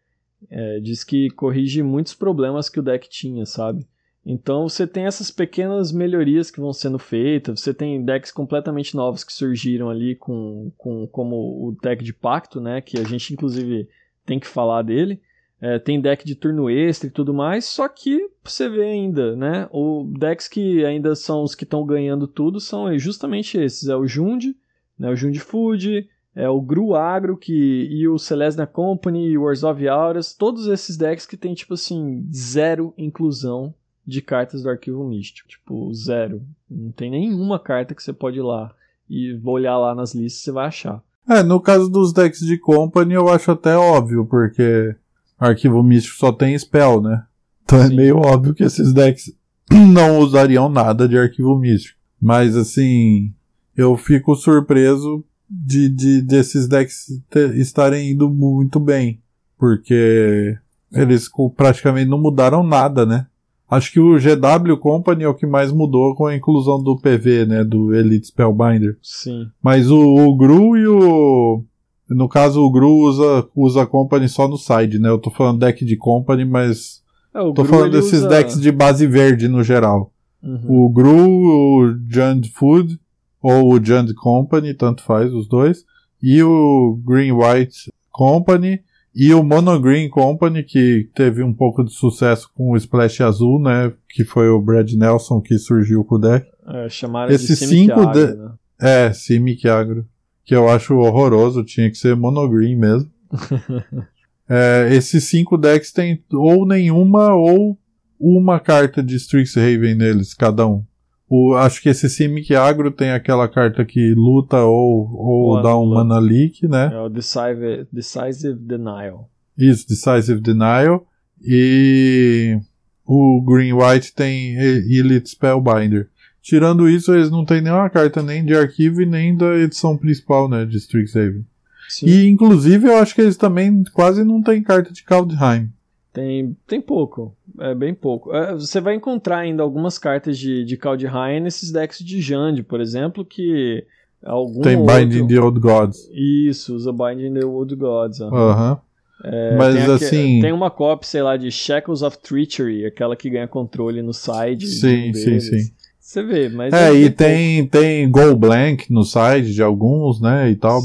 É, diz que corrige muitos problemas que o deck tinha, sabe? Então você tem essas pequenas melhorias que vão sendo feitas, você tem decks completamente novos que surgiram ali com, com como o deck de pacto, né? Que a gente inclusive tem que falar dele. É, tem deck de turno extra e tudo mais, só que você vê ainda, né? O decks que ainda são os que estão ganhando tudo são justamente esses: é o Jund, né, o Jund Food, é o Gru Agro que, e o Celestia Company e o Wars of Auras, todos esses decks que tem, tipo assim, zero inclusão de cartas do arquivo místico. Tipo, zero. Não tem nenhuma carta que você pode ir lá e olhar lá nas listas você vai achar. É, no caso dos decks de Company eu acho até óbvio, porque arquivo místico só tem spell, né? Então é Sim. é meio óbvio que esses decks não usariam nada de arquivo místico. Mas assim, eu fico surpreso de, de desses decks estarem indo muito bem. Porque eles praticamente não mudaram nada, né? Acho que o GW Company é o que mais mudou com a inclusão do PV, né? Do Elite Spellbinder. Sim. Mas o, o Gru e o. No caso, o Gru usa, usa Company só no side, né? Eu tô falando deck de Company, mas. É, tô Gru, falando desses usa... decks de base verde no geral. Uhum. O Gru, o Jund Food ou o Jund Company, tanto faz os dois, e o Green White Company e o Mono Green Company, que teve um pouco de sucesso com o Splash Azul, né? Que foi o Brad Nelson que surgiu com o deck. É, chamaram Esses de cinco Agro, de... né? É, Simic Agro. Que eu acho horroroso, tinha que ser Mono Green mesmo. é, esses cinco decks tem ou nenhuma ou uma carta de Strixhaven neles, cada um. O, acho que esse Simic Agro tem aquela carta que luta ou, ou dá um mana leak, né? É o Decisive, Decisive Denial. Isso, Decisive Denial. E o Green White tem Elite Spellbinder. Tirando isso, eles não tem nenhuma carta nem de arquivo e nem da edição principal, né? De Strixhaven. Sim. E inclusive eu acho que eles também quase não tem carta de Kaldheim. Tem, tem pouco, é bem pouco. É, você vai encontrar ainda algumas cartas de, de Kaldheim nesses decks de Jand, por exemplo, que algum Tem outro... Binding the Old Gods. Isso, usa Binding the Old Gods. Aham. Uhum. É, Mas tem assim. Tem uma cópia, sei lá, de Shackles of Treachery, aquela que ganha controle no side. Sim, um sim, sim. Você vê, mas. É, e tem, tem Go Blank no side de alguns, né? E tal,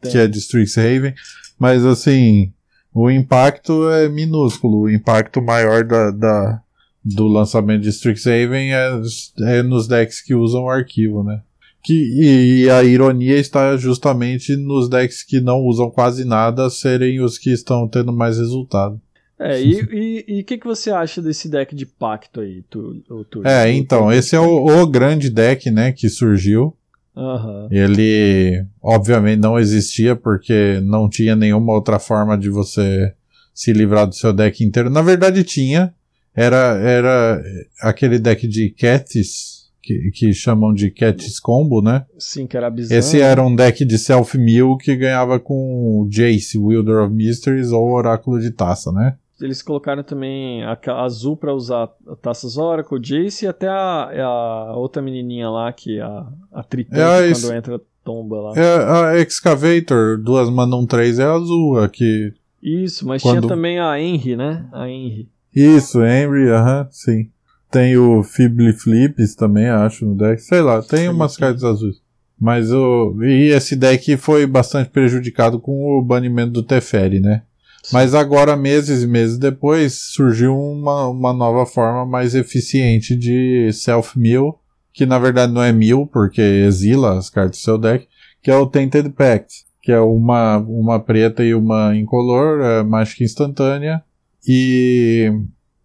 tem. que é de Strixhaven. Mas assim, o impacto é minúsculo. O impacto maior da, da do lançamento de Strixhaven é, é nos decks que usam o arquivo, né? Que, e, e, a ironia está justamente nos decks que não usam quase nada serem os que estão tendo mais resultado. É, e o que, que você acha desse deck de pacto aí, tu, tu, É, então, esse é o, o grande deck, né, que surgiu. Uhum. Ele, obviamente, não existia porque não tinha nenhuma outra forma de você se livrar do seu deck inteiro. Na verdade, tinha. Era, era aquele deck de Cats, que, que chamam de Cats Combo, né? Sim, que era bizarro. Esse era um deck de Self-Mill que ganhava com Jace, Wielder of Mysteries ou Oráculo de Taça, né? Eles colocaram também a, a azul para usar Taças Oracle, Jace e até a, a, outra menininha lá, que a, a Tritã, é quando entra tomba lá. É a Excavator, duas 1 3 é azul, aqui. Isso, mas quando... tinha também a Henry, né? A Henry. Isso, Henry, aham, uh -huh, sim. Tem o Fibli Flips também, acho, no deck. Sei lá, tem umas cartas azuis. Mas o. E esse deck foi bastante prejudicado com o banimento do Teferi, né? Mas agora, meses e meses depois, surgiu uma, uma nova forma mais eficiente de self-mill, que na verdade não é mill, porque exila as cartas do seu deck, que é o Tainted Pact, que é uma, uma preta e uma incolor, é mágica instantânea, e...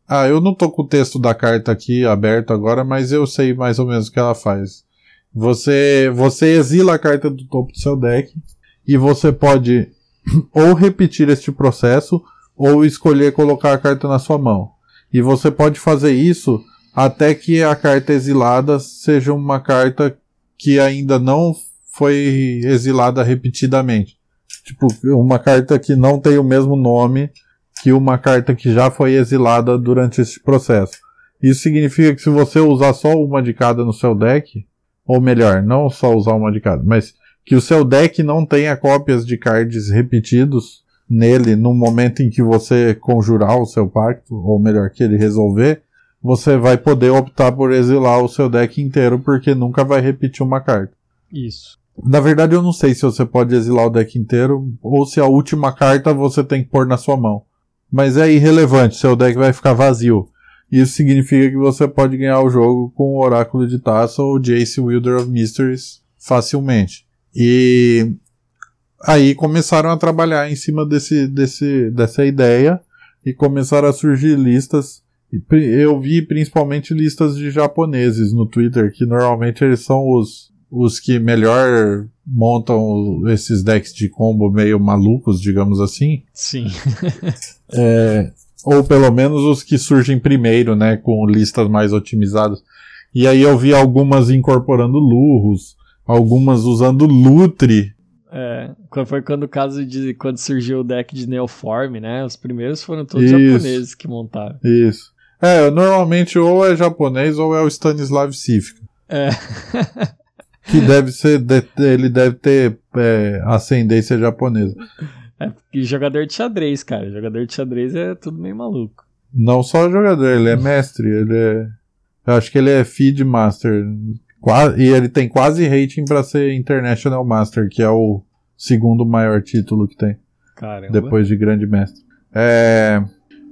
Ah, eu não tô com o texto da carta aqui aberto agora, mas eu sei mais ou menos o que ela faz. Você, você exila a carta do topo do seu deck, e você pode ou repetir este processo ou escolher colocar a carta na sua mão. E você pode fazer isso até que a carta exilada seja uma carta que ainda não foi exilada repetidamente. Tipo, uma carta que não tem o mesmo nome que uma carta que já foi exilada durante esse processo. Isso significa que se você usar só uma de cada no seu deck, ou melhor, não só usar uma de cada, mas que o seu deck não tenha cópias de cards repetidos nele no momento em que você conjurar o seu pacto, ou melhor, que ele resolver, você vai poder optar por exilar o seu deck inteiro porque nunca vai repetir uma carta. Isso. Na verdade, eu não sei se você pode exilar o deck inteiro ou se a última carta você tem que pôr na sua mão. Mas é irrelevante, seu deck vai ficar vazio. Isso significa que você pode ganhar o jogo com o Oráculo de Taça ou Jace Wilder of Mysteries facilmente. E aí começaram a trabalhar em cima desse, desse, dessa ideia e começaram a surgir listas. Eu vi principalmente listas de japoneses no Twitter, que normalmente eles são os, os que melhor montam esses decks de combo meio malucos, digamos assim. Sim. é, ou pelo menos os que surgem primeiro, né, com listas mais otimizadas. E aí eu vi algumas incorporando lurros, algumas usando Lutre. É, foi quando o caso de quando surgiu o deck de Neoform, né? Os primeiros foram todos Isso. japoneses que montaram. Isso. É, normalmente ou é japonês ou é o Stanislav Sifka. É. que deve ser, ele deve ter é, ascendência japonesa. É, e jogador de xadrez, cara. Jogador de xadrez é tudo meio maluco. Não só jogador, ele é mestre, ele é. Eu acho que ele é feed master. E ele tem quase rating para ser International Master, que é o segundo maior título que tem. Caramba. Depois de Grande Mestre. É.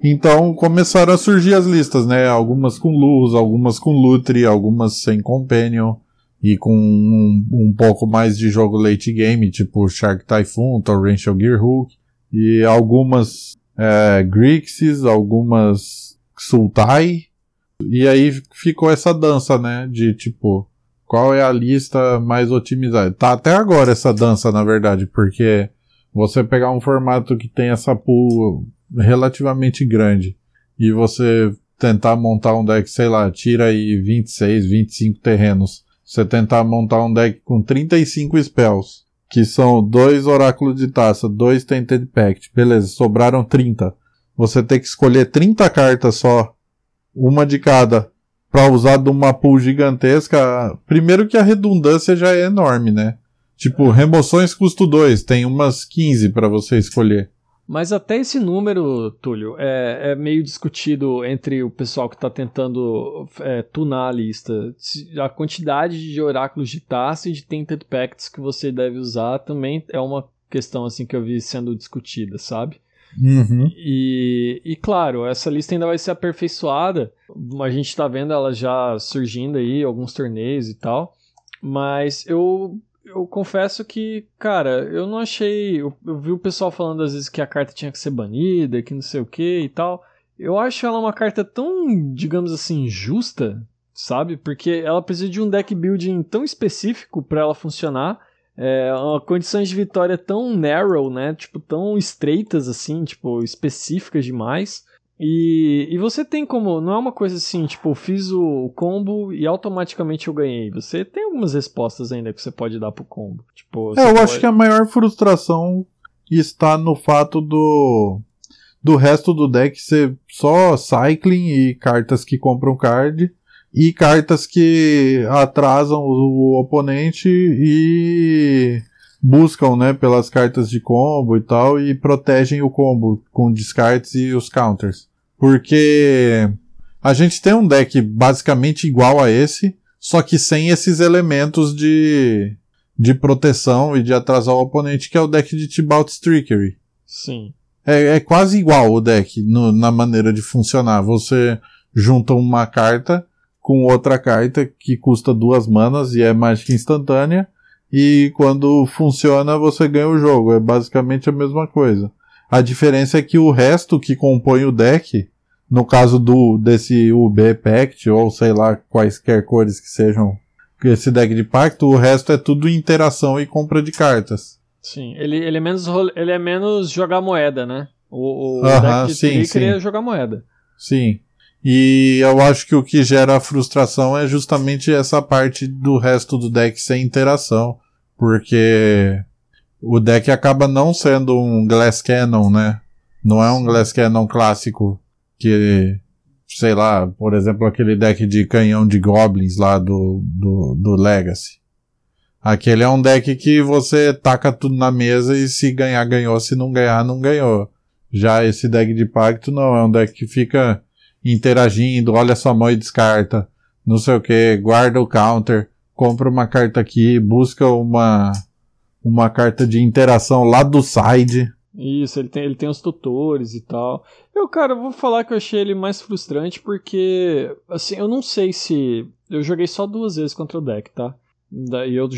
Então começaram a surgir as listas, né? Algumas com luz, algumas com Lutri, algumas sem Companion e com um, um, pouco mais de jogo late game, tipo Shark Typhoon, Torrential Gearhook, e algumas é, Grixis, algumas Sultai, e aí ficou essa dança, né, de tipo, qual é a lista mais otimizada. Tá até agora essa dança, na verdade, porque você pegar um formato que tem essa pool relativamente grande e você tentar montar um deck, sei lá, tira aí 26, 25 terrenos você tentar montar um deck com 35 spells, que são dois oráculos de taça, dois Tainted Pact, beleza, sobraram 30. Você tem que escolher 30 cartas só, uma de cada, para usar de uma pool gigantesca. Primeiro que a redundância já é enorme, né? Tipo, remoções custo 2, tem umas 15 para você escolher. Mas até esse número, Túlio, é, é meio discutido entre o pessoal que está tentando é, tunar a lista. A quantidade de oráculos de taça e de Tainted Pacts que você deve usar também é uma questão assim que eu vi sendo discutida, sabe? Uhum. E, e claro, essa lista ainda vai ser aperfeiçoada. A gente está vendo ela já surgindo aí, alguns torneios e tal. Mas eu eu confesso que, cara, eu não achei. Eu, eu, vi o pessoal falando às vezes que a carta tinha que ser banida, que não sei o que e tal. Eu acho ela uma carta tão, digamos assim, justa, sabe? Porque ela precisa de um deck building tão específico para ela funcionar. É, condições de vitória tão narrow, né? Tipo, tão estreitas assim, tipo, específicas demais. E, e você tem como, não é uma coisa assim, tipo, fiz o combo e automaticamente eu ganhei. Você tem algumas respostas ainda que você pode dar pro combo. Tipo, é, eu pode... acho que a maior frustração está no fato do do resto do deck ser só cycling e cartas que compram card e cartas que atrasam o, oponente e buscam, né, pelas cartas de combo e tal e protegem o combo com descartes e os counters. Porque a gente tem um deck basicamente igual a esse, só que sem esses elementos de, de proteção e de atrasar o oponente, que é o deck de Tibalt Trickery. Sim. É, é quase igual o deck no, na maneira de funcionar. Você junta uma carta com outra carta que custa duas manas e é mágica instantânea. E quando funciona, você ganha o jogo. É basicamente a mesma coisa. A diferença é que o resto que compõe o deck, no caso do desse UB Pact, ou sei lá quaisquer cores que sejam esse deck de pacto, o resto é tudo interação e compra de cartas. Sim, ele, ele, é, menos, ele é menos jogar moeda, né? O, o Uh -huh, deck de sim, sim. queria jogar moeda. Sim. E eu acho que o que gera frustração é justamente essa parte do resto do deck sem interação. Porque o deck acaba não sendo um Glass Cannon, né? Não é um Glass Cannon clássico que, sei lá, por exemplo, aquele deck de canhão de Goblins lá do, do, do Legacy. Aquele é um deck que você taca tudo na mesa e se ganhar, ganhou, se não ganhar, não ganhou. Já esse deck de pacto não, é um deck que fica interagindo, olha sua mão e descarta, não sei o que, guarda o counter, compra uma carta aqui, busca uma, uma carta de interação lá do side. Isso, ele tem, ele tem os tutores e tal. Eu, cara, vou falar que eu achei ele mais frustrante porque, assim, eu não sei se. Eu joguei só duas vezes contra o deck, tá? E eu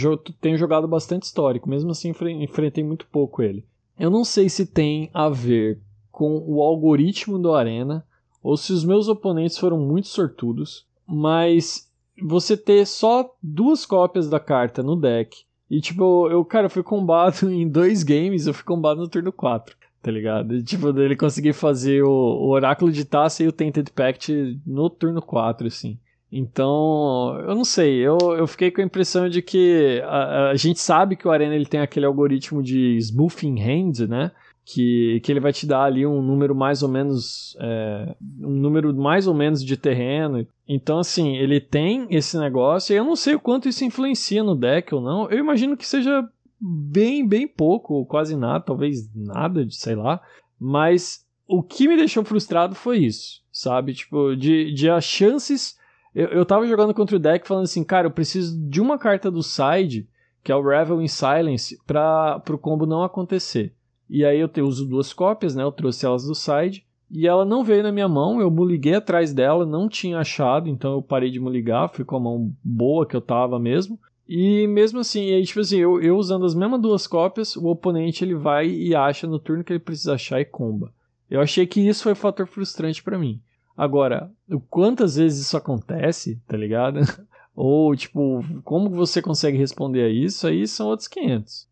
tenho jogado bastante histórico, mesmo assim enfrentei muito pouco ele. Eu não sei se tem a ver com o algoritmo do Arena ou se os meus oponentes foram muito sortudos, mas você ter só duas cópias da carta no deck e tipo, eu, cara, eu fui combado em dois games, eu fui combado no turno 4, tá ligado? E, tipo, ele conseguir fazer o, o Oráculo de Taça e o Tainted Pact no turno 4, assim. Então, eu não sei, eu, eu fiquei com a impressão de que a, a gente sabe que o Arena ele tem aquele algoritmo de smoothing hand, né? Que, que ele vai te dar ali um número mais ou menos é, um número mais ou menos de terreno. Então, assim, ele tem esse negócio, e eu não sei o quanto isso influencia no deck ou não. Eu imagino que seja bem, bem pouco, ou quase nada, talvez nada, sei lá. Mas o que me deixou frustrado foi isso, sabe? Tipo, de, de as chances eu, eu tava jogando contra o deck falando assim, cara, eu preciso de uma carta do side, que é o Revel in Silence, para o combo não acontecer. E aí eu uso duas cópias, né? Eu trouxe elas do side. E ela não veio na minha mão, eu muliguei atrás dela, não tinha achado, então eu parei de muligar, fui com a mão boa que eu tava mesmo. E mesmo assim, aí, tipo assim, eu, eu usando as mesmas duas cópias, o oponente ele vai e acha no turno que ele precisa achar e comba. Eu achei que isso foi um fator frustrante para mim. Agora, quantas vezes isso acontece, tá ligado? Ou, tipo, como você consegue responder a isso, aí são outros 500.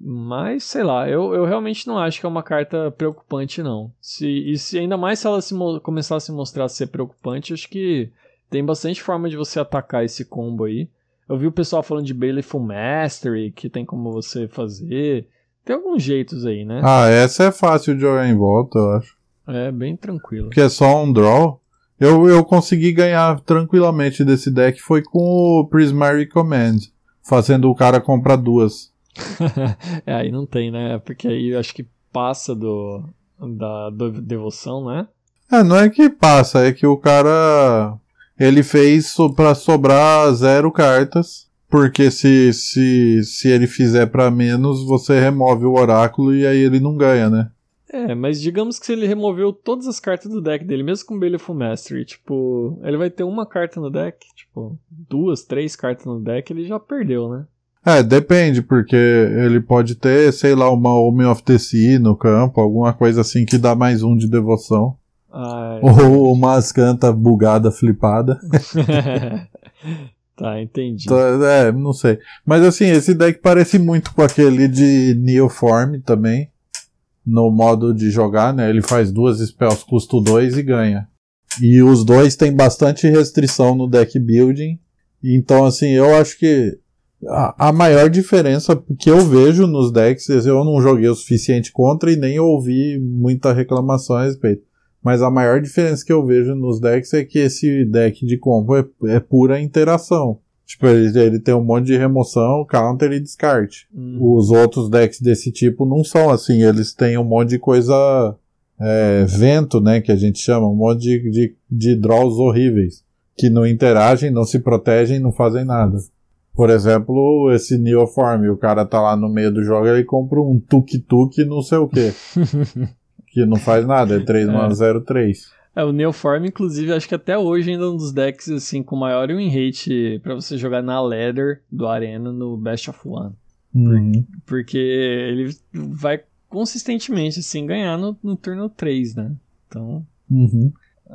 Mas, sei lá, eu, eu realmente não acho que é uma carta preocupante, não. Se, e se ainda mais se ela se começar a se mostrar ser preocupante, acho que tem bastante forma de você atacar esse combo aí. Eu vi o pessoal falando de Baleful Mastery, que tem como você fazer. Tem alguns jeitos aí, né? Ah, essa é fácil de jogar em volta, eu acho. É, bem tranquilo. Que é só um draw. Eu, eu consegui ganhar tranquilamente desse deck foi com o Prismary Command. Fazendo o cara comprar duas. é, aí não tem, né? Porque aí eu acho que passa do, da do devoção, né? É, não é que passa, é que o cara ele fez so, para sobrar zero cartas, porque se, se, se ele fizer para menos, você remove o oráculo e aí ele não ganha, né? É, mas digamos que se ele removeu todas as cartas do deck dele, mesmo com Baleful Mastery, tipo, ele vai ter uma carta no deck, tipo, duas, três cartas no deck, ele já perdeu, né? É, depende, porque ele pode ter, sei lá, uma Omen of the Sea no campo, alguma coisa assim que dá mais um de devoção. Ah, é. Ou uma Ascanta bugada, flipada. tá, entendi. É, não sei. Mas assim, esse deck parece muito com aquele de Neoform também. No modo de jogar, né? Ele faz duas spells custo 2 e ganha. E os dois têm bastante restrição no deck building. Então, assim, eu acho que a, a, maior diferença que eu vejo nos decks, eu não joguei o suficiente contra e nem ouvi muita reclamação a respeito. Mas a maior diferença que eu vejo nos decks é que esse deck de combo é, é pura interação. Tipo, ele, ele, tem um monte de remoção, counter e descarte. Hum. Os outros decks desse tipo não são assim, eles têm um monte de coisa é, vento, né, que a gente chama, um monte de, de, de draws horríveis. Que não interagem, não se protegem, não fazem nada. Por exemplo, esse Neoform, o cara tá lá no meio do jogo, ele compra um tuk-tuk não sei o que. que não faz nada, é 3 é. 0 3. É, o Neoform, inclusive, acho que até hoje ainda é um dos decks assim, com maior win rate pra você jogar na ladder do Arena no Best of One. Uhum. Por, porque ele vai consistentemente assim ganhar no, no turno 3, né? Então. Uhum.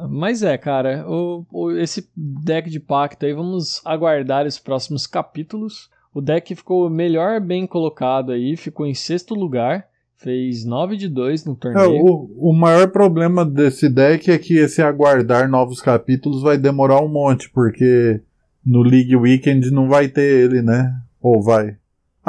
Mas é, cara, o, o, esse deck de pacto aí, vamos aguardar os próximos capítulos. O deck ficou melhor bem colocado aí, ficou em sexto lugar. Fez 9 de 2 no É, torneio. o, o maior problema desse deck é que esse aguardar novos capítulos vai demorar um monte, porque no League Weekend não vai ter ele, né? Ou vai?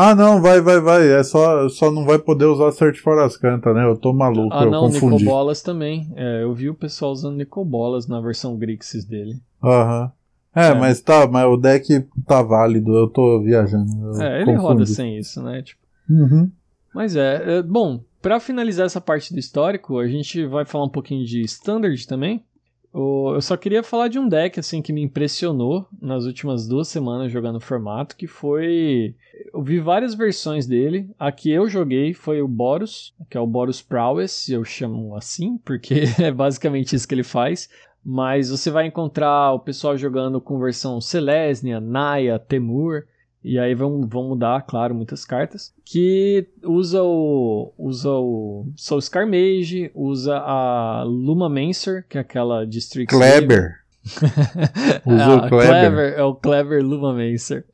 Ah, não, vai, vai, vai. É só, só não vai poder usar Search for as Canta, né? Eu tô maluco, ah, eu não, confundi. Nicobolas também. É, eu vi o pessoal usando Nicobolas na versão Grixis dele. Aham. É, É. mas tá, mas o deck tá válido, eu tô viajando. eu é, ele roda sem isso, né? Tipo, Uhum. Mas é, é, bom, pra finalizar essa parte do histórico, a gente vai falar um pouquinho de Standard também. Eu só queria falar de um deck assim que me impressionou nas últimas duas semanas jogando o formato, que foi eu vi várias versões dele. A que eu joguei foi o Boros, que é o Boros Prowess, eu chamo assim, porque é basicamente isso que ele faz. Mas você vai encontrar o pessoal jogando com versão Selesnya, Naya, Temur. E aí vão, vão mudar, claro, muitas cartas. Que usa o. Usa o Soul Scar Mage, usa a Luma Mancer, que é aquela Strixhaven. Kleber. Usa Ah, o Kleber. É o Clever Lumamancer.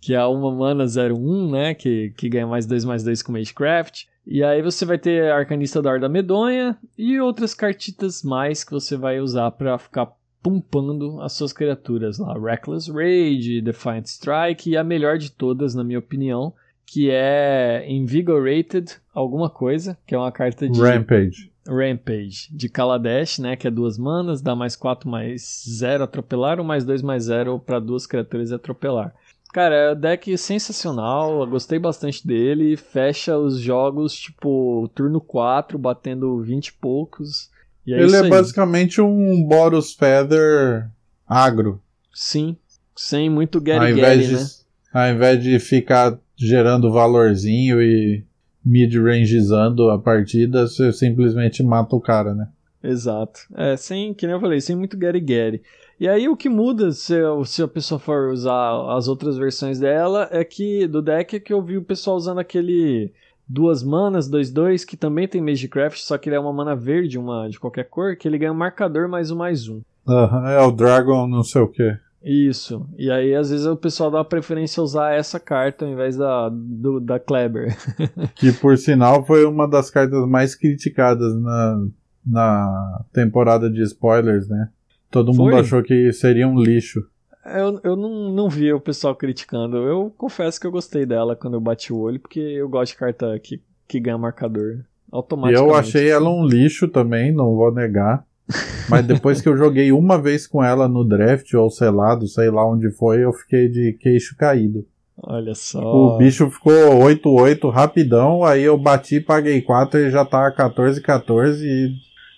Que é uma mana 01, né? Que, que ganha mais 2 mais 2 com Magecraft. E aí você vai ter Arcanista da Horda Medonha e outras cartitas mais que você vai usar pra ficar pumpando as suas criaturas lá. Reckless Rage, Defiant Strike e a melhor de todas, na minha opinião, que é Invigorated alguma coisa, que é uma carta de Rampage. Rampage de Kaladesh, né? Que é duas manas, dá mais 4 mais 0 atropelar, ou mais 2 mais 0 para duas criaturas e atropelar. Cara, é um deck sensacional, eu gostei bastante dele, fecha os jogos tipo turno 4, batendo 20 e poucos. É Ele é basicamente um Boros Feather agro. Sim, sem muito Gary Gary, né? ao invés de ficar gerando valorzinho e mid-rangezando a partida, você simplesmente mata o cara, né? Exato. É, sem, que nem eu falei, sem muito Gary Gary. E aí o que muda se, se a pessoa for usar as outras versões dela é que do deck é que eu vi o pessoal usando aquele duas manas, 2-2, que também tem Magecraft, só que ele é uma mana verde, uma de qualquer cor, que ele ganha um marcador mais um mais um. Aham, é o Dragon não sei o que. Isso. E aí, às vezes, o pessoal dá preferência a usar essa carta ao invés da, do, da Kleber. Que por sinal foi uma das cartas mais criticadas na, na temporada de spoilers, né? Todo mundo Foi? achou que seria um lixo. Eu, eu não, não vi o pessoal criticando. Eu confesso que eu gostei dela quando eu bati o olho, porque eu gosto de carta que, que ganha marcador E automaticamente. eu achei ela um lixo também, não vou negar. Mas depois que eu joguei uma vez com ela no draft ou selado, sei lá onde foi, eu fiquei de queixo caído. Olha só. O bicho ficou 8-8 rapidão, aí eu bati, paguei 4 e já tá 14-14 e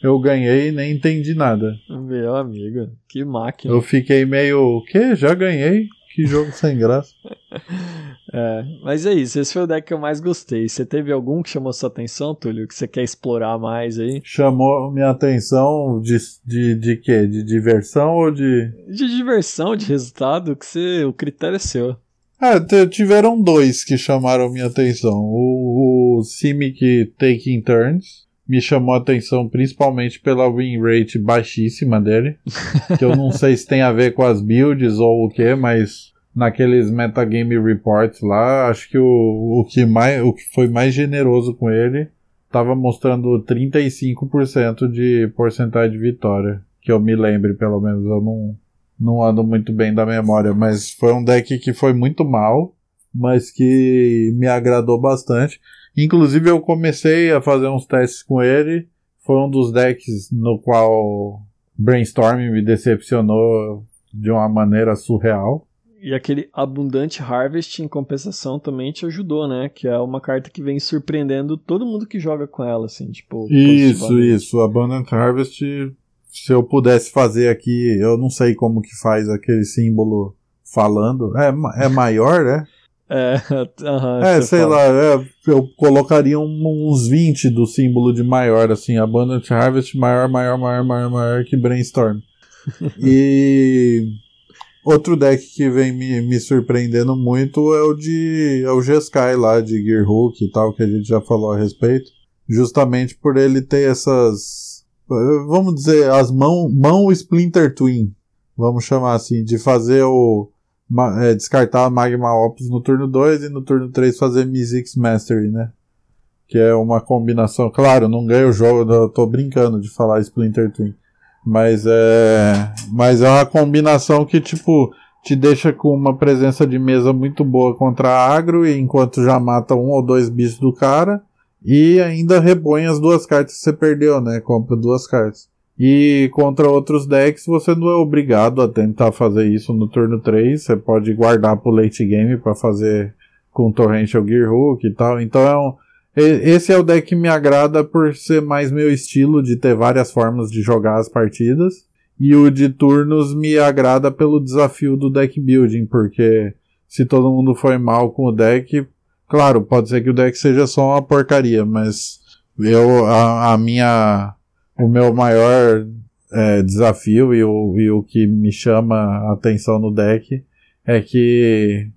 eu ganhei e nem entendi nada. Meu amigo, que máquina. Eu fiquei meio, o quê? Já ganhei? Que jogo sem graça. É, mas é isso, esse foi o deck que eu mais gostei. Você teve algum que chamou sua atenção, Túlio, que você quer explorar mais aí? Chamou minha atenção de, de, de quê? De diversão ou de... De diversão, de resultado, que você, o critério é seu. T- tiveram dois que chamaram minha atenção. O, o Simic Taking Turns me chamou a atenção principalmente pela win rate baixíssima dele. que eu não sei se tem a ver com as builds ou o que, mas naqueles metagame reports lá, acho que o, o, que, mais, o que foi mais generoso com ele tava mostrando 35% de porcentagem de vitória. Que eu me lembre, pelo menos. Eu não, não ando muito bem da memória, mas foi um deck que foi muito mal, mas que me agradou bastante. Inclusive eu comecei a fazer uns testes com ele. Foi um dos decks no qual Brainstorm me decepcionou de uma maneira surreal. E aquele Abundante Harvest, em compensação, também te ajudou, né? Que é uma carta que vem surpreendendo todo mundo que joga com ela, assim, tipo. Isso, isso. Abundant Harvest, se eu pudesse fazer aqui, eu não sei como que faz aquele símbolo falando. É, é maior, né? É, É, sei fala. lá, é, eu colocaria um- uns 20 do símbolo de maior, assim, Abundant Harvest maior, maior, maior, maior, maior que Brainstorm. e outro deck que vem me, me surpreendendo muito é o de é o G-Sky lá, de Gearhook e tal, que a gente já falou a respeito. Justamente por ele ter essas, eh, vamos dizer, as mão, mão Splinter Twin, vamos chamar assim, de fazer o é, descartar Magma Opus no turno 2 e no turno 3 fazer Mizzix Mastery, né? que é uma combinação. Claro, não ganho o jogo, eu tô brincando de falar Splinter Twin. Mas é. Mas é uma combinação que, tipo, te deixa com uma presença de mesa muito boa contra agro, e enquanto já mata um ou dois bichos do cara. E ainda repõe as duas cartas que você perdeu, né? Compra duas cartas. E contra outros decks você não é obrigado a tentar fazer isso no turno 3. Você pode guardar pro late game para fazer com Torrential Gearhook e tal. Então é um, esse é o deck que me agrada por ser mais meu estilo de ter várias formas de jogar as partidas. E o de turnos me agrada pelo desafio do deck building, porque se todo mundo foi mal com o deck, claro, pode ser que o deck seja só uma porcaria, mas eu, a, a minha, o meu maior é, desafio e o, e o que me chama a atenção no deck é que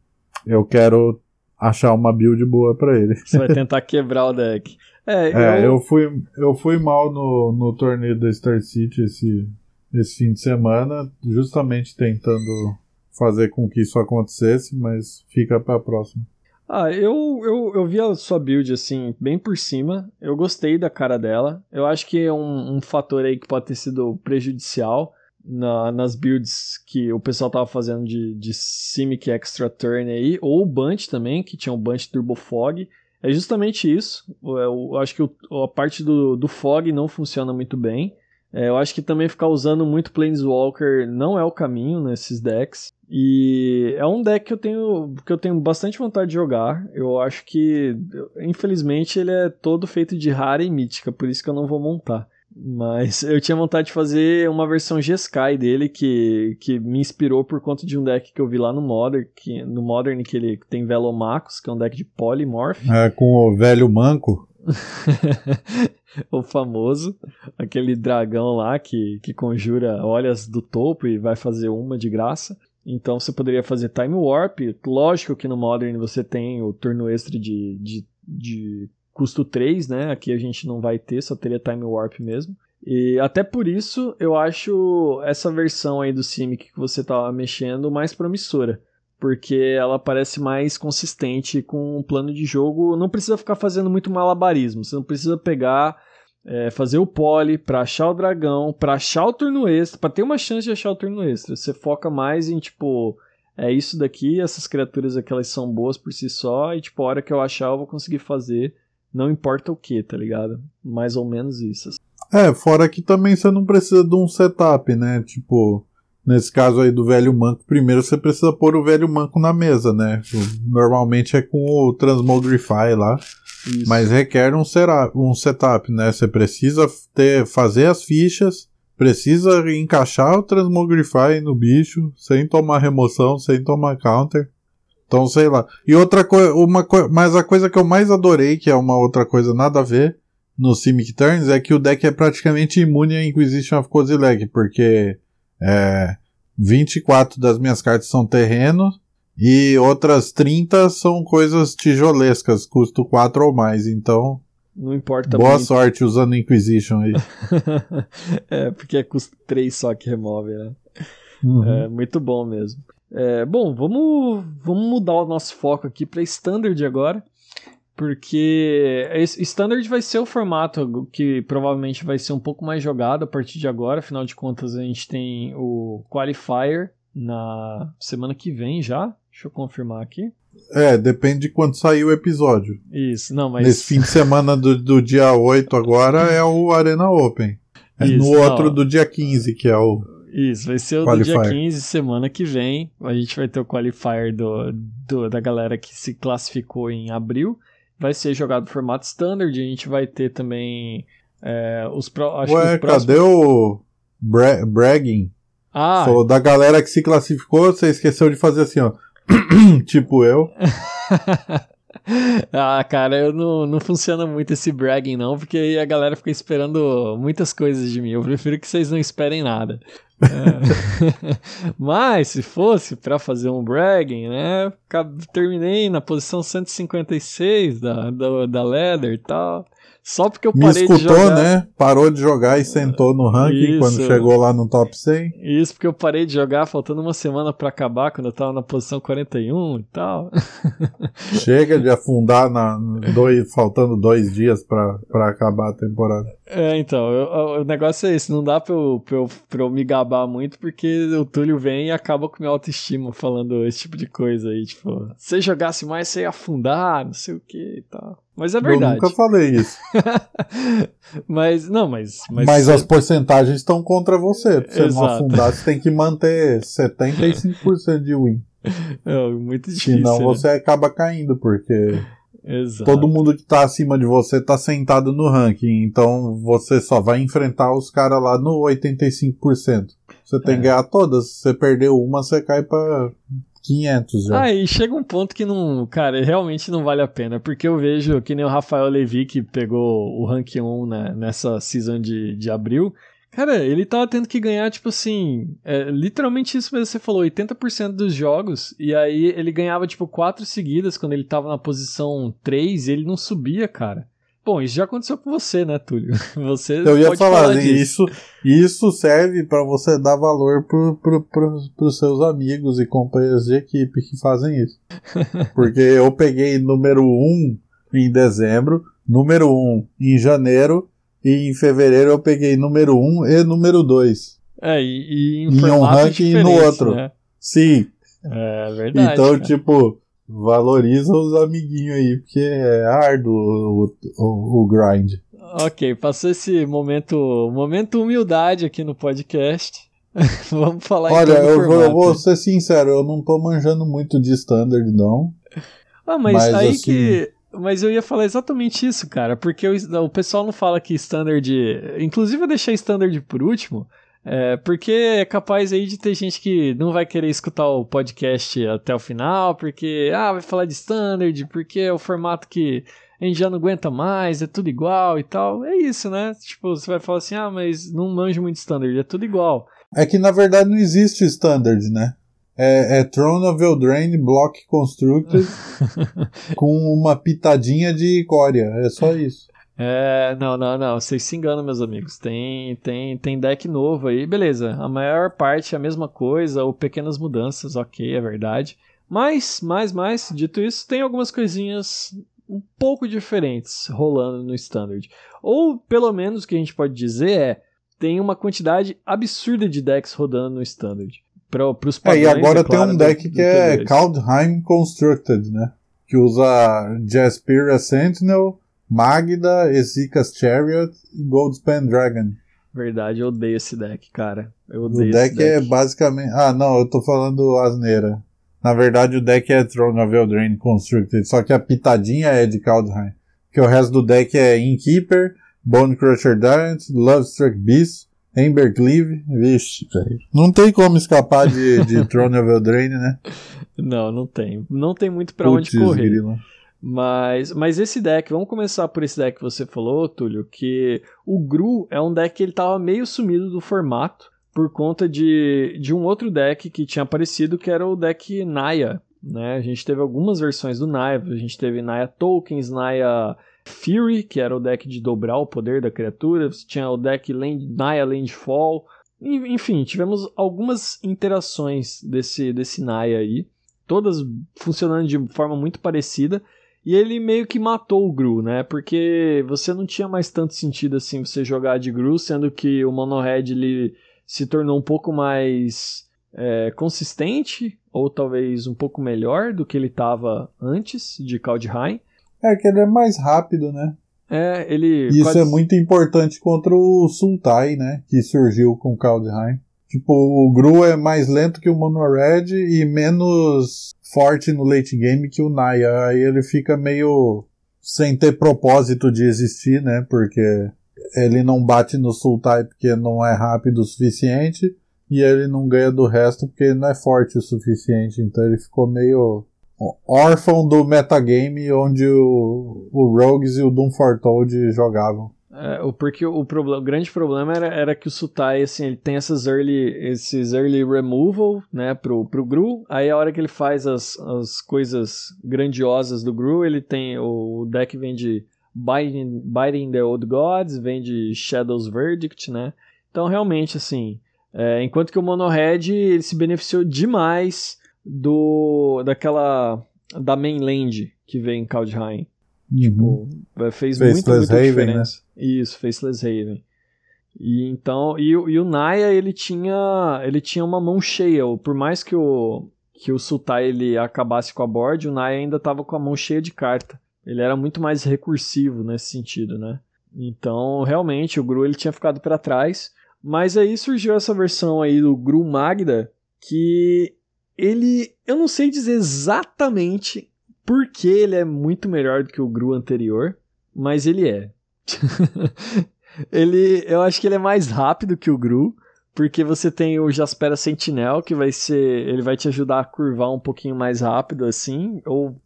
eu quero achar uma build boa para ele. Você vai tentar quebrar o deck. É, é eu... eu... fui, eu fui mal no, no torneio da Star City esse, esse fim de semana, justamente tentando fazer com que isso acontecesse, mas fica para a próxima. Ah, eu, eu, eu vi a sua build assim, bem por cima. Eu gostei da cara dela. Eu acho que é um, um fator aí que pode ter sido prejudicial na, nas builds que o pessoal tava fazendo de, de Simic Extra Turn aí, ou o Bunch também, que tinha o Bunch Turbo Fog. É justamente isso. Eu, eu acho que o, a parte do, do Fog não funciona muito bem. É, eu acho que também ficar usando muito Planeswalker não é o caminho nesses decks. E é um deck que eu tenho que eu tenho bastante vontade de jogar. Eu acho que, infelizmente, ele é todo feito de rara e mítica, por isso que eu não vou montar. Mas eu tinha vontade de fazer uma versão G-Sky dele que, que me inspirou por conta de um deck que eu vi lá no Modern, que, no Modern que ele tem Velomacos, que é um deck de Polymorph. É, com o velho manco. o famoso, aquele dragão lá que, que conjura olhas do topo e vai fazer uma de graça. Então você poderia fazer Time Warp. Lógico que no Modern você tem o turno extra de, de, de custo 3, né? Aqui a gente não vai ter, só teria Time Warp mesmo. E até por isso eu acho essa versão aí do Simic que você tava mexendo mais promissora. Porque ela parece mais consistente com o plano de jogo. Não precisa ficar fazendo muito malabarismo. Você não precisa pegar, é, fazer o poly para achar o dragão, para achar o turno extra, para ter uma chance de achar o turno extra. Você foca mais em tipo, é isso daqui, essas criaturas aqui elas são boas por si só, e tipo, a hora que eu achar eu vou conseguir fazer não importa o que, tá ligado? Mais ou menos isso. É, fora que também você não precisa de um setup, né? Tipo, nesse caso aí do velho manco, primeiro você precisa pôr o velho manco na mesa, né? Normalmente é com o Transmogrify lá. Isso. Mas requer um, um setup, né? Você precisa ter, fazer as fichas, precisa encaixar o Transmogrify no bicho, sem tomar remoção, sem tomar counter. Então, sei lá. E outra coisa, uma co mas a coisa que eu mais adorei, que é uma outra coisa nada a ver no Simic Turns, é que o deck é praticamente imune a Inquisition of Kozilek, porque é, 24 das minhas cartas são terreno e outras 30 são coisas tijolescas, custo 4 ou mais, então. Não importa Boa muito. sorte usando Inquisition aí. é, porque é custo 3 só que remove, né? Uhum. É muito bom mesmo. É, bom, vamos, vamos mudar o nosso foco aqui para Standard agora, porque Standard vai ser o formato que provavelmente vai ser um pouco mais jogado a partir de agora, afinal de contas a gente tem o Qualifier na semana que vem já, deixa eu confirmar aqui. É, depende de quando sair o episódio. Isso, não, mas... Nesse fim de semana do, do dia 8 agora é o Arena Open. É Isso, no outro não. do dia 15, que é o isso, vai ser o do dia 15, semana que vem. A gente vai ter o qualifier do, do, da galera que se classificou em abril. Vai ser jogado no formato standard. A gente vai ter também é, os, pro, acho Ué, os próximos... cadê o Bra bragging? Ah. Falou da galera que se classificou, você esqueceu de fazer assim, ó. tipo eu. ah, cara, eu não, não funciona muito esse bragging, não, porque aí a galera fica esperando muitas coisas de mim. Eu prefiro que vocês não esperem nada. É. Mas se fosse para fazer um bragging, né? Terminei na posição 156 da, da, da Leather e tal. Só porque eu parei Me escutou, de jogar. né? Parou de jogar e sentou no ranking Isso. quando chegou lá no top 100. Isso porque eu parei de jogar faltando uma semana para acabar, quando eu tava na posição 41 e tal. Chega de afundar na dois, faltando dois dias para acabar a temporada. É, então, eu, o negócio é esse, não dá pra eu, pra, eu, pra eu me gabar muito, porque o Túlio vem e acaba com minha autoestima falando esse tipo de coisa aí, tipo, se jogasse mais, você ia afundar, não sei o que e tal. Mas é verdade. Eu nunca falei isso. mas, não, mas. Mas, mas as porcentagens estão contra você. Você Exato. não afundar, você tem que manter 75% de win. É muito difícil. Senão né? você acaba caindo, porque. Exato. Todo mundo que tá acima de você tá sentado no ranking, então você só vai enfrentar os caras lá no 85%. Você tem é. que ganhar todas. Se você perdeu uma, você cai pra 500 já. E chega um ponto que não, cara, realmente não vale a pena, porque eu vejo que nem o Rafael Levi que pegou o rank 1 né, nessa season de, de abril. Cara, ele tava tendo que ganhar, tipo assim, é, literalmente isso mesmo que você falou, 80% dos jogos, e aí ele ganhava, tipo, quatro seguidas quando ele tava na posição 3 e ele não subia, cara. Bom, isso já aconteceu com você, né, Túlio? Você Eu ia falar, falar isso, isso serve para você dar valor pro, pro, pro, pros seus amigos e companheiros de equipe que fazem isso. Porque eu peguei número 1 em dezembro, número 1 em janeiro, e em fevereiro eu peguei número 1 e número 2. É, e, e em, em um ranking e no outro. Né? Sim. É verdade. Então, cara. tipo, Valoriza os amiguinhos aí, porque é árduo o, o, o, grind. Ok, passou esse momento, momento humildade aqui no podcast. Vamos falar Olha, então eu, vou, eu vou ser sincero, eu não tô manjando muito de standard, não. Ah, mas, mas aí assim... que. Mas eu ia falar exatamente isso, cara, porque o, o pessoal não fala que standard. Inclusive eu deixei standard por último, é, porque é capaz aí de ter gente que não vai querer escutar o podcast até o final, porque, ah, vai falar de standard, porque é o formato que a gente já não aguenta mais, é tudo igual e tal. É isso, né? Tipo, você vai falar assim, ah, mas não manjo muito standard, é tudo igual. É que na verdade não existe standard, né? É, é Throne of Eldraine Block Constructed com uma pitadinha de Coria, é só isso. É, não, não, não, vocês se enganam, meus amigos. Tem, tem, tem deck novo aí, beleza. A maior parte é a mesma coisa, ou pequenas mudanças, ok, é verdade. Mas, mais, mais, dito isso, tem algumas coisinhas um pouco diferentes rolando no Standard. Ou, pelo menos, o que a gente pode dizer é, tem uma quantidade absurda de decks rodando no Standard. Para os padrões, é, e agora é claro, tem um deck do, que é Kaldheim Constructed, né? Que usa Jaspira Sentinel Magda, Ezeka's Chariot e Goldspan Dragon. Verdade, eu odeio esse deck, cara. Eu odeio o deck, deck é basicamente. Ah, não, eu tô falando asneira. Na verdade, o deck é Throne of Eldraine Constructed, só que a pitadinha é de Kaldheim. Que o resto do deck é Innkeeper, Bone Crusher Giant, Lovestruck Beast, Embercleave. Vixe, velho. Não tem como escapar de, de Throne of Eldraine, né? Não, não tem. Não tem muito pra Puts, onde correr. Grilo. Mas, mas esse deck, vamos começar por esse deck que você falou, Túlio, que o Gru é um deck que ele tava meio sumido do formato por conta de, de um outro deck que tinha aparecido, que era o deck Naya. Né? A gente teve algumas versões do Naya, a gente teve Naya Tokens, Naya Fury, que era o deck de dobrar o poder da criatura, tinha o deck Land, Naya Landfall, enfim, tivemos algumas interações desse, desse Naya aí, todas funcionando de forma muito parecida, e ele meio que matou o Gru, né? Porque você não tinha mais tanto sentido assim você jogar de Gru, sendo que o Monohead ele se tornou um pouco mais é, consistente, ou talvez um pouco melhor do que ele estava antes de Kaldheim. É que ele é mais rápido, né? É, ele. Isso quase... é muito importante contra o Sultai, né? Que surgiu com Kaldheim. Tipo, o Gru é mais lento que o Mono Red e menos forte no late game que o Naya. Aí ele fica meio sem ter propósito de existir, né? Porque ele não bate no Sultai porque não é rápido o suficiente e ele não ganha do resto porque ele não é forte o suficiente. Então ele ficou meio órfão do metagame onde o, o Rogues e o Doom Foretold jogavam. É, porque o, o grande problema era, era que o Sutai, assim, ele tem essas early, esses early removal, né, pro, pro Gru. Aí a hora que ele faz as, as coisas grandiosas do Gru, ele tem. O deck vem de Biting, Biting the Old Gods, vem de Shadow's Verdict, né? Então realmente, assim. É, enquanto que o Monohead ele se beneficiou demais do daquela da mainland que vem em Kaldheim. Uhum. Tipo, é, fez Faceless Haven, né? diferença. Né? Isso, Faceless Haven. E então, e, e, o Naya, ele tinha, ele tinha uma mão cheia. Por mais que o que o Sultai ele acabasse com a board, o Naya ainda estava com a mão cheia de carta. Ele era muito mais recursivo nesse sentido, né? Então, realmente, o Gru ele tinha ficado para trás. Mas aí surgiu essa versão aí do Gru Magda, que ele, eu não sei dizer exatamente porque ele é muito melhor do que o Gru anterior, mas ele é. ele, eu acho que ele é mais rápido que o Gru, porque você tem o Jaspera Sentinel, que vai ser, ele vai te ajudar a curvar um pouquinho mais rápido assim, ou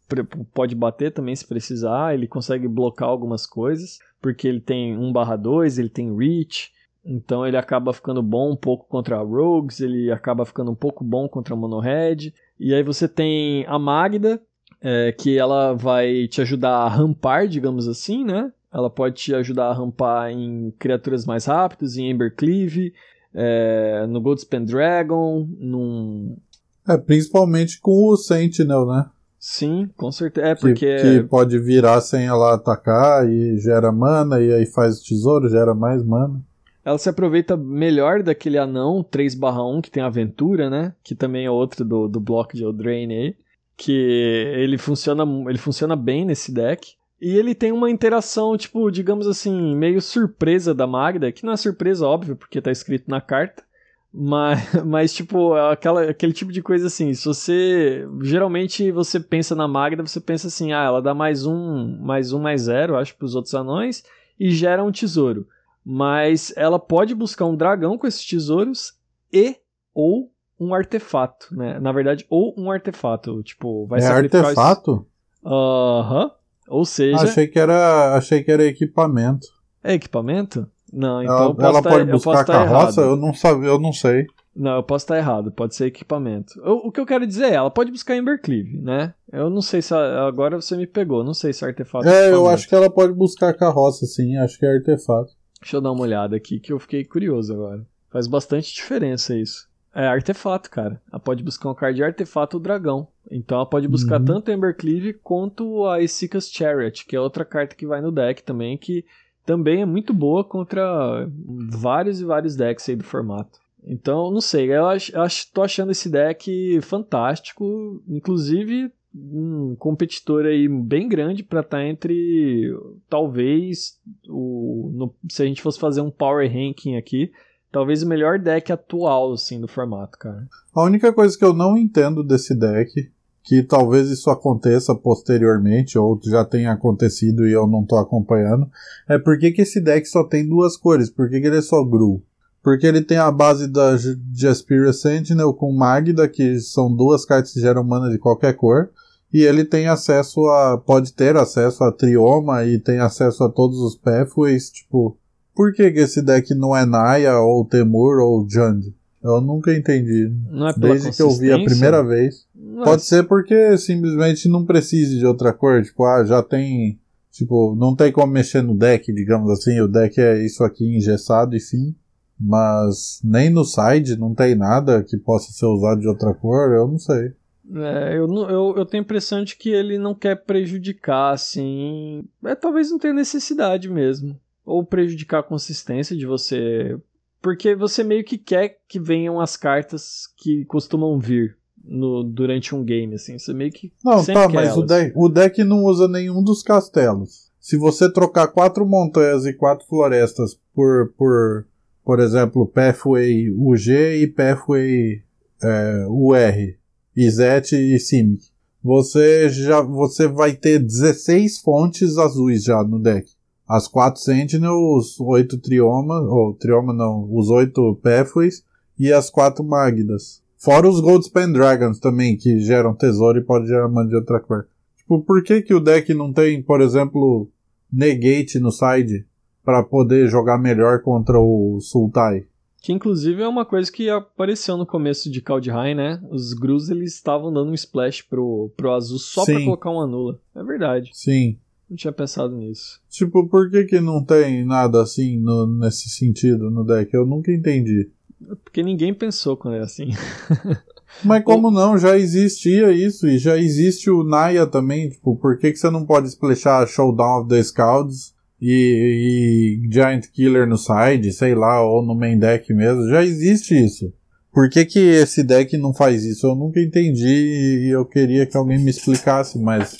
pode bater também se precisar, ele consegue blocar algumas coisas, porque ele tem 1/2, ele tem reach, então ele acaba ficando bom um pouco contra Rogues, ele acaba ficando um pouco bom contra Monohead. E aí você tem a Magda, é, que ela vai te ajudar a rampar, digamos assim, né? Ela pode te ajudar a rampar em criaturas mais rápidas, em Embercleave, é, no Goldspan Dragon, num... É, principalmente com o Sentinel, né? Sim, com certeza. É porque... Que, pode virar sem ela atacar e gera mana, e aí faz tesouro, gera mais mana. Ela se aproveita melhor daquele anão 3/1 que tem aventura, né? Que também é outro do, do bloco de Eldraine aí que ele funciona, ele funciona bem nesse deck. E ele tem uma interação, tipo, digamos assim, meio surpresa da Magda, que não é surpresa, óbvio, porque tá escrito na carta. Mas, mas tipo, aquela, aquele tipo de coisa assim, se você. Geralmente você pensa na Magda, você pensa assim, ah, ela dá mais um, mais um, mais zero, acho, pros outros anões, e gera um tesouro. Mas ela pode buscar um dragão com esses tesouros e ou um artefato, né? Na verdade, ou um artefato, tipo, vai é artefato? Aham. Uhum. Ou seja, achei que era, achei que era equipamento. É equipamento? Não, então ela, eu ela tá, pode buscar carroça? Errado. Eu não sabia, eu não sei. Não, eu posso estar errado, pode ser equipamento. O, o que eu quero dizer é, ela pode buscar Embercleave, né? Eu não sei se agora você me pegou, não sei se é artefato. É, eu acho que ela pode buscar carroça, sim, acho que é artefato. Deixa eu dar uma olhada aqui que eu fiquei curioso agora. Faz bastante diferença isso. É artefato, cara. Ela pode buscar um card de artefato ou dragão. Então ela pode buscar uhum. tanto Embercleave quanto a Isika's Chariot, que é outra carta que vai no deck também, que também é muito boa contra vários e vários decks aí do formato. Então, não sei, eu acho, acho, tô achando esse deck fantástico, inclusive um competidor aí bem grande para estar tá entre talvez o no, se a gente fosse fazer um power ranking aqui, talvez o melhor deck atual, assim, do formato, cara. A única coisa que eu não entendo desse deck, que talvez isso aconteça posteriormente, ou já tenha acontecido e eu não tô acompanhando, é por que, que esse deck só tem duas cores? Por que, que ele é só Gru? Porque ele tem a base da Jaspiria Sentinel com Magda, que são duas cartas que geram mana de qualquer cor. E ele tem acesso a. pode ter acesso a Trioma e tem acesso a todos os pathways, tipo. Por que, que esse deck não é Naya, ou Temur, ou Jund? Eu nunca entendi. Não é pela Desde que eu vi a primeira vez. Não Pode é... ser porque simplesmente não precise de outra cor. Tipo, ah, já tem. Tipo, não tem como mexer no deck, digamos assim. O deck é isso aqui engessado e fim. Mas nem no side não tem nada que possa ser usado de outra cor, eu não sei. É, eu, eu, eu tenho a impressão de que ele não quer prejudicar, assim. É, talvez não tenha necessidade mesmo ou prejudicar a consistência de você. Porque você meio que quer que venham as cartas que costumam vir no, durante um game, assim. Você meio que. Não, tá, mas o deck, o deck não usa nenhum dos castelos. Se você trocar quatro montanhas e quatro florestas por, por, por exemplo, Pathway UG e Pathway é, UR, Izet e Simic, você já você vai ter 16 fontes azuis já no deck as quatro Sentinels, os oito Trioma, ou Trioma não, os oito Pathways e as quatro Magdas. Fora os Goldspan Dragons também, que geram tesouro e pode gerar mana de outra cor. Tipo, por que que o deck não tem, por exemplo, Negate no side? para poder jogar melhor contra o Sultai. Que inclusive é uma coisa que apareceu no começo de Kaldheim, né? Os Grus eles estavam dando um splash pro, pro azul só Sim. pra colocar uma nula. É verdade. Sim. Não tinha pensado nisso. Tipo, por que que não tem nada assim no, nesse sentido no deck? Eu nunca entendi. Porque ninguém pensou quando era assim. Mas como não? Já existia isso e já existe o Naya também. Tipo, por que, que você não pode splashar Showdown of the Scouts e, e, Giant Killer no side, sei lá, ou no main deck mesmo. Já existe isso. Por que, que esse deck não faz isso? Eu nunca entendi e eu queria que alguém me explicasse, mas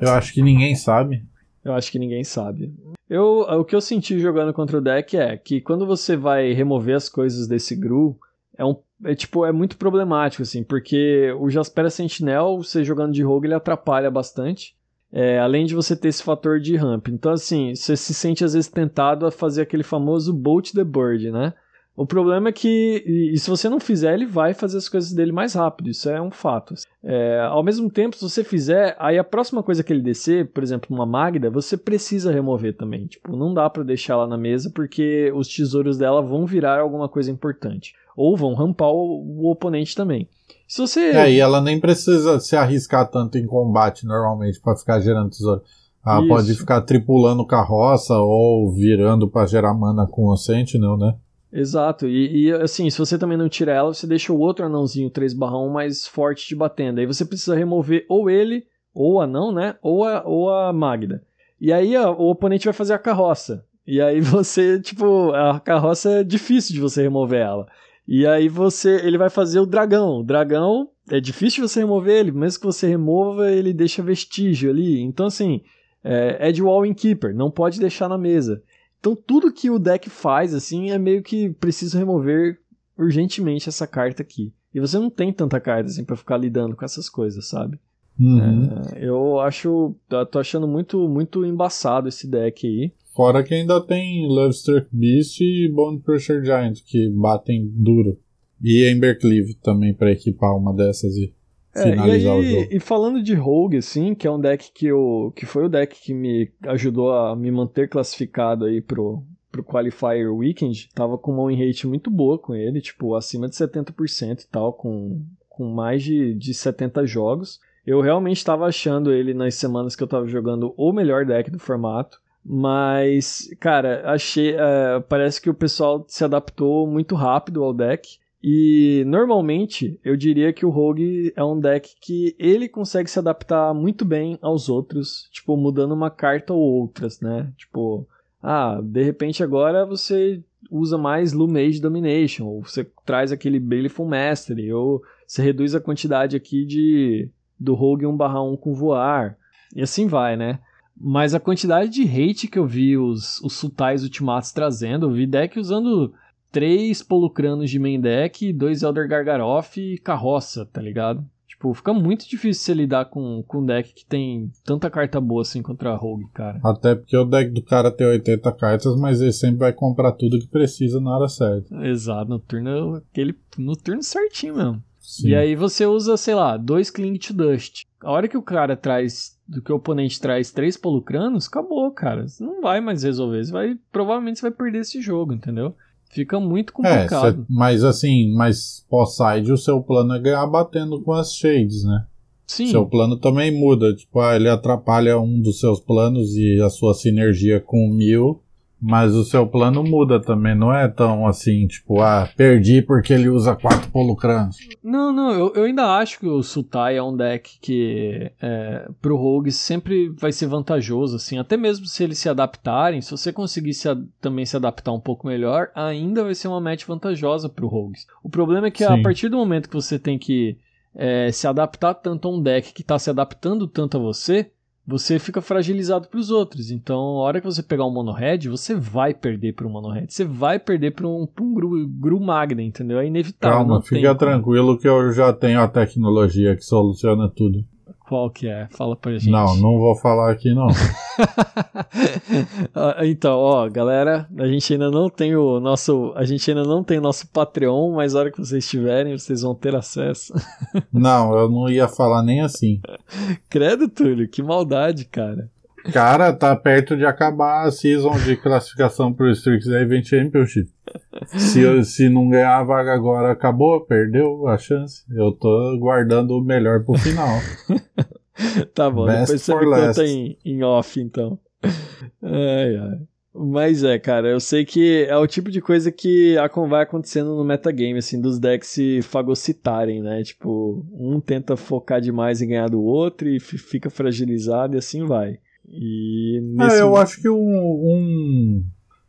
eu acho que ninguém sabe. Eu acho que ninguém sabe. Eu, o que eu senti jogando contra o deck é que quando você vai remover as coisas desse Gru, é um é tipo é muito problemático assim, porque o Jaspera Sentinel, você jogando de rogue, ele atrapalha bastante. É, além de você ter esse fator de ramp. Então, assim, você se sente às vezes tentado a fazer aquele famoso Bolt the Bird, né? O problema é que, e se você não fizer, ele vai fazer as coisas dele mais rápido, isso é um fato. É, ao mesmo tempo, se você fizer, aí a próxima coisa que ele descer, por exemplo, uma Magda, você precisa remover também. Tipo, não dá para deixar ela na mesa porque os tesouros dela vão virar alguma coisa importante. Ou vão rampar o, o oponente também. Se você. É, e ela nem precisa se arriscar tanto em combate normalmente para ficar gerando tesouro. Ela Isso. pode ficar tripulando carroça ou virando para gerar mana com o Sentinel, né? Exato, e, e, assim, se você também não tira ela, você deixa o outro anãozinho 3/1 mais forte te batendo. Aí você precisa remover ou ele, ou o anão, né? Ou a, ou a Magda. E aí a, o oponente vai fazer a carroça. E aí você, tipo, a carroça é difícil de você remover ela. E aí você, ele vai fazer o dragão. O dragão é difícil você remover ele, mesmo que você remova, ele deixa vestígio ali. Então assim, é Edgewall Keeper, não pode deixar na mesa. Então tudo que o deck faz assim é meio que preciso remover urgentemente essa carta aqui. E você não tem tanta carta assim para ficar lidando com essas coisas, sabe? Uhum. É, eu acho, tô achando muito muito embaçado esse deck aí. Fora que ainda tem Lovestruck Beast e Bone Crusher Giant, que batem duro. E Embercleave também para equipar uma dessas e finalizar é, e aí, o jogo. E falando de Rogue, assim, que é um deck que eu. que foi o deck que me ajudou a me manter classificado aí pro, pro Qualifier Weekend, tava com uma win rate muito boa com ele, tipo, acima de 70% e tal, com, com mais de, de 70 jogos. Eu realmente estava achando ele nas semanas que eu estava jogando o melhor deck do formato. Mas, cara, achei. Uh, parece que o pessoal se adaptou muito rápido ao deck. E normalmente eu diria que o Rogue é um deck que ele consegue se adaptar muito bem aos outros, tipo, mudando uma carta ou outras, né? Tipo, ah, de repente agora você usa mais Lumage Domination, ou você traz aquele Baleful Mastery, ou você reduz a quantidade aqui de do Rogue 1/1 com voar. E assim vai, né? Mas a quantidade de hate que eu vi os, os Sultais Ultimatos trazendo, eu vi deck usando três Polucranos de main deck, dois Elder Gargaroth e carroça, tá ligado? Tipo, fica muito difícil você lidar com, com um deck que tem tanta carta boa assim contra a Rogue, cara. Até porque o deck do cara tem 80 cartas, mas ele sempre vai comprar tudo que precisa na hora certa. Exato, no turno, aquele, no turno certinho mesmo. Sim. E aí você usa, sei lá, dois Cling to Dust. A hora que o cara traz, do que o oponente traz três polucranos, acabou, cara. Você não vai mais resolver. Você vai, provavelmente você vai perder esse jogo, entendeu? Fica muito complicado. É, cê, mas assim, mas pós-side o seu plano é ganhar batendo com as shades, né? Sim. Seu plano também muda. Tipo, ah, ele atrapalha um dos seus planos e a sua sinergia com o mil mas o seu plano muda também, não é tão assim, tipo, ah, perdi porque ele usa quatro polucranos. Não, não, eu, eu ainda acho que o Sultai é um deck que é, pro Rogue sempre vai ser vantajoso, assim, até mesmo se eles se adaptarem, se você conseguir se, também se adaptar um pouco melhor, ainda vai ser uma match vantajosa pro Rogues. O problema é que Sim. a partir do momento que você tem que é, se adaptar tanto a um deck que está se adaptando tanto a você, você fica fragilizado para os outros. Então, a hora que você pegar um mono-red, você vai perder para um mono-red. Você vai perder para um, um gru, gru magna, entendeu? É inevitável. Calma, fica tranquilo que eu já tenho a tecnologia que soluciona tudo. Qual que é? Fala pra gente. Não, não vou falar aqui não. Ah, então, ó, galera, a gente ainda não tem o nosso, a gente ainda não tem nosso Patreon, mas a hora que vocês tiverem, vocês vão ter acesso. não, eu não ia falar nem assim. Credo, Túlio, que maldade, cara. Cara, tá perto de acabar a season de classificação pro Strixhaven Championship. Se, se não ganhar a vaga agora, acabou, perdeu a chance. Eu tô guardando o melhor pro final. tá bom, Best depois você me conta em, em off, então. Ai, ai. Mas é, cara, eu sei que é o tipo de coisa que vai acontecendo no metagame, assim, dos decks se fagocitarem, né? Tipo, um tenta focar demais em ganhar do outro e fica fragilizado e assim vai. E nesse... é, eu acho que um, um,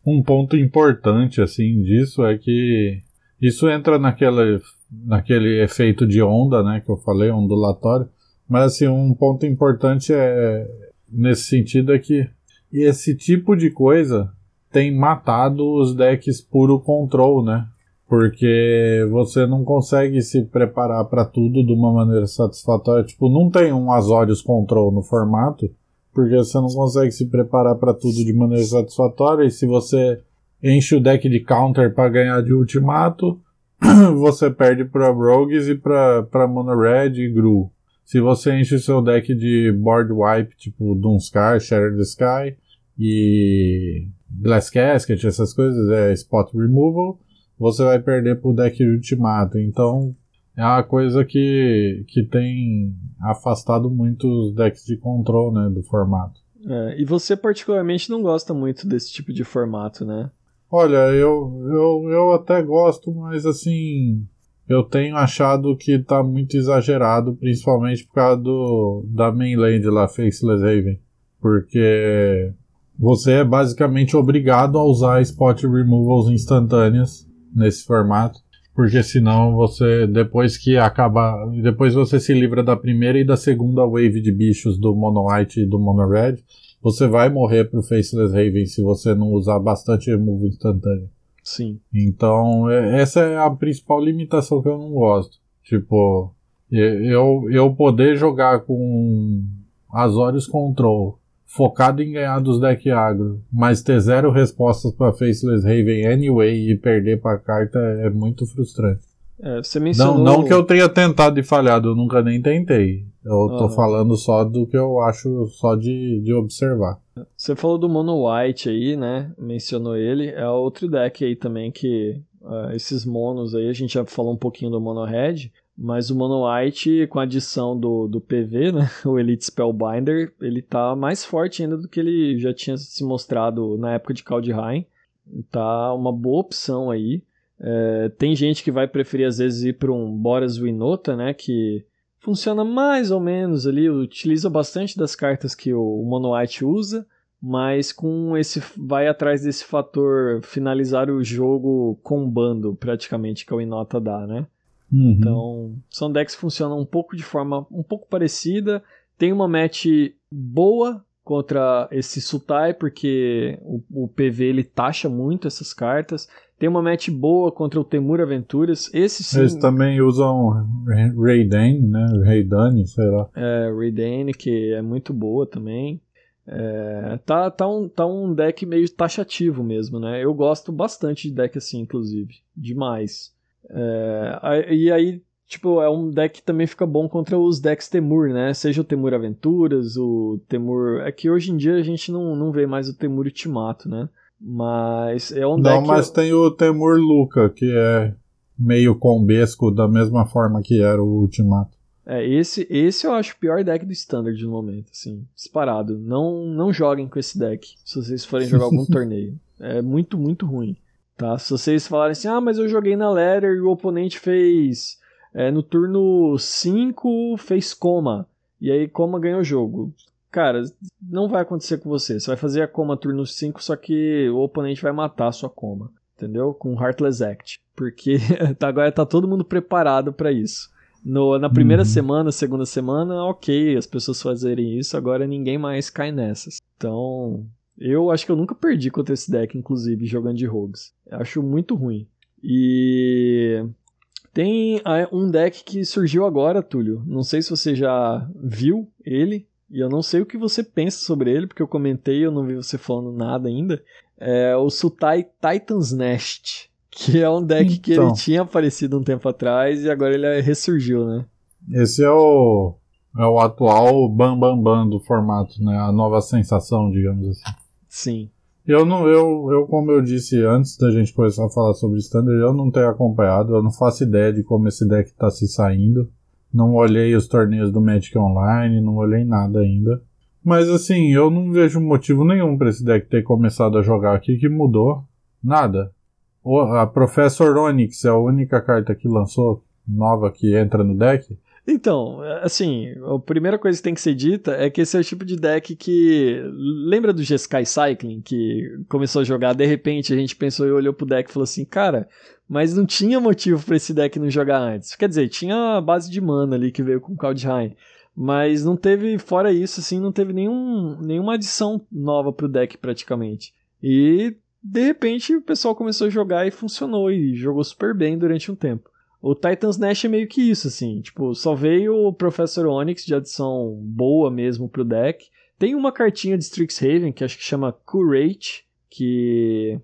um ponto importante, assim, disso é que isso entra naquela, naquele efeito de onda, né, que eu falei, ondulatório. Mas, assim, um ponto importante é, nesse sentido é que esse tipo de coisa tem matado os decks puro control, né? Porque você não consegue se preparar para tudo de uma maneira satisfatória. Tipo, não tem um Azorius Control no formato, porque você não consegue se preparar para tudo de maneira satisfatória. E se você enche o deck de counter para ganhar de ultimato, você perde para Rogues e para Mono Red e Gru. Se você enche o seu deck de board wipe, tipo Dunscar, Shattered Sky e Glass Casket, essas coisas, é Spot Removal, você vai perder pro deck de ultimato. Então é uma coisa que, que tem afastado muito os decks de control né, do formato. É, e você particularmente não gosta muito desse tipo de formato, né? Olha, eu, eu, eu até gosto, mas assim, eu tenho achado que tá muito exagerado, principalmente por causa do, da mainland lá, Faceless Haven. Porque você é basicamente obrigado a usar spot removals instantâneas nesse formato. Porque senão você, depois que acaba. Depois você se livra da primeira e da segunda wave de bichos do Mono White e do Mono Red. Você vai morrer pro Faceless Raven se você não usar bastante remove instantâneo. Sim. Então, é, essa é a principal limitação que eu não gosto. Tipo, eu, eu poder jogar com Azorius Control, focado em ganhar dos deck agro, mas ter zero respostas para Faceless Raven anyway e perder pra carta é muito frustrante. É, você mencionou... não, não que eu tenha tentado e falhado, eu nunca nem tentei. Eu tô falando só do que eu acho só de, de observar. Você falou do Mono White aí, né? Mencionou ele. É outro deck aí também que. Uh, esses monos aí, a gente já falou um pouquinho do Mono Red. Mas o Mono White, com a adição do, do PV, né? O Elite Spellbinder, ele tá mais forte ainda do que ele já tinha se mostrado na época de Kaldheim. Tá uma boa opção aí. É, tem gente que vai preferir às vezes ir para um Boras Winota, né? Que funciona mais ou menos ali, utiliza bastante das cartas que o Mono White usa, mas com esse vai atrás desse fator finalizar o jogo combando praticamente que o Inota dá, né? Uhum. Então, são decks que funcionam um pouco de forma um pouco parecida. Tem uma match boa contra esse Sutai, porque o, o PV ele taxa muito essas cartas. Tem uma match boa contra o Temur Aventuras. Esse sim. Eles também usam Raiden, né? Raidane, sei lá. É, Raidane, que é muito boa também. É, tá, tá, um, tá um deck meio taxativo mesmo, né? Eu gosto bastante de deck assim, inclusive. Demais. É, e aí, tipo, é um deck que também fica bom contra os decks Temur, né? Seja o Temur Aventuras, o Temur. É que hoje em dia a gente não, não vê mais o Temur Ultimato, né? Mas é um Não, mas tem o Temur Luca, que é meio combesco da mesma forma que era o Ultimato. É, esse, esse eu acho o pior deck do Standard no momento, assim, disparado. Não, não joguem com esse deck, se vocês forem jogar algum torneio. É muito, muito ruim, tá? Se vocês falarem assim, ah, mas eu joguei na ladder e o oponente fez, é, no turno 5, fez coma, e aí coma ganhou o jogo cara, não vai acontecer com você. Você vai fazer a coma turno 5, só que o oponente vai matar a sua coma, entendeu? Com Heartless Act. Porque tá, agora tá todo mundo preparado para isso. No, na primeira uhum. semana, segunda semana, ok, as pessoas fazerem isso, agora ninguém mais cai nessas. Então, eu acho que eu nunca perdi contra esse deck, inclusive, jogando de rogues. Acho muito ruim. E tem um deck que surgiu agora, Túlio. Não sei se você já viu ele, e eu não sei o que você pensa sobre ele, porque eu comentei, eu não vi você falando nada ainda. É o Sutai Titan's Nest, que é um deck então. que ele então. tinha aparecido um tempo atrás e agora ele ressurgiu, né? Esse é o É o atual bam bam bam do formato, né? A nova sensação, digamos assim. Sim. Eu não, eu, eu como eu disse antes da gente começar a falar sobre standard, eu não tenho acompanhado, eu não faço ideia de como esse deck tá se saindo. Não olhei os torneios do Magic Online, não olhei nada ainda. Mas assim, eu não vejo motivo nenhum para esse deck ter começado a jogar aqui que mudou. Nada. A Professor Onyx é a única carta que lançou nova que entra no deck. Então, assim, a primeira coisa que tem que ser dita é que esse é o tipo de deck que. Lembra do G-Sky Cycling, que começou a jogar, de repente a gente pensou e olhou pro deck e falou assim, cara, mas não tinha motivo para esse deck não jogar antes. Quer dizer, tinha a base de mana ali que veio com o Kaldheim. Mas não teve, fora isso, assim, não teve nenhum, nenhuma adição nova pro deck praticamente. E de repente o pessoal começou a jogar e funcionou, e jogou super bem durante um tempo. O Titans Nash é meio que isso, assim, tipo, só veio o Professor Onyx de adição boa mesmo pro deck. Tem uma cartinha de Strixhaven que acho que chama Curate, que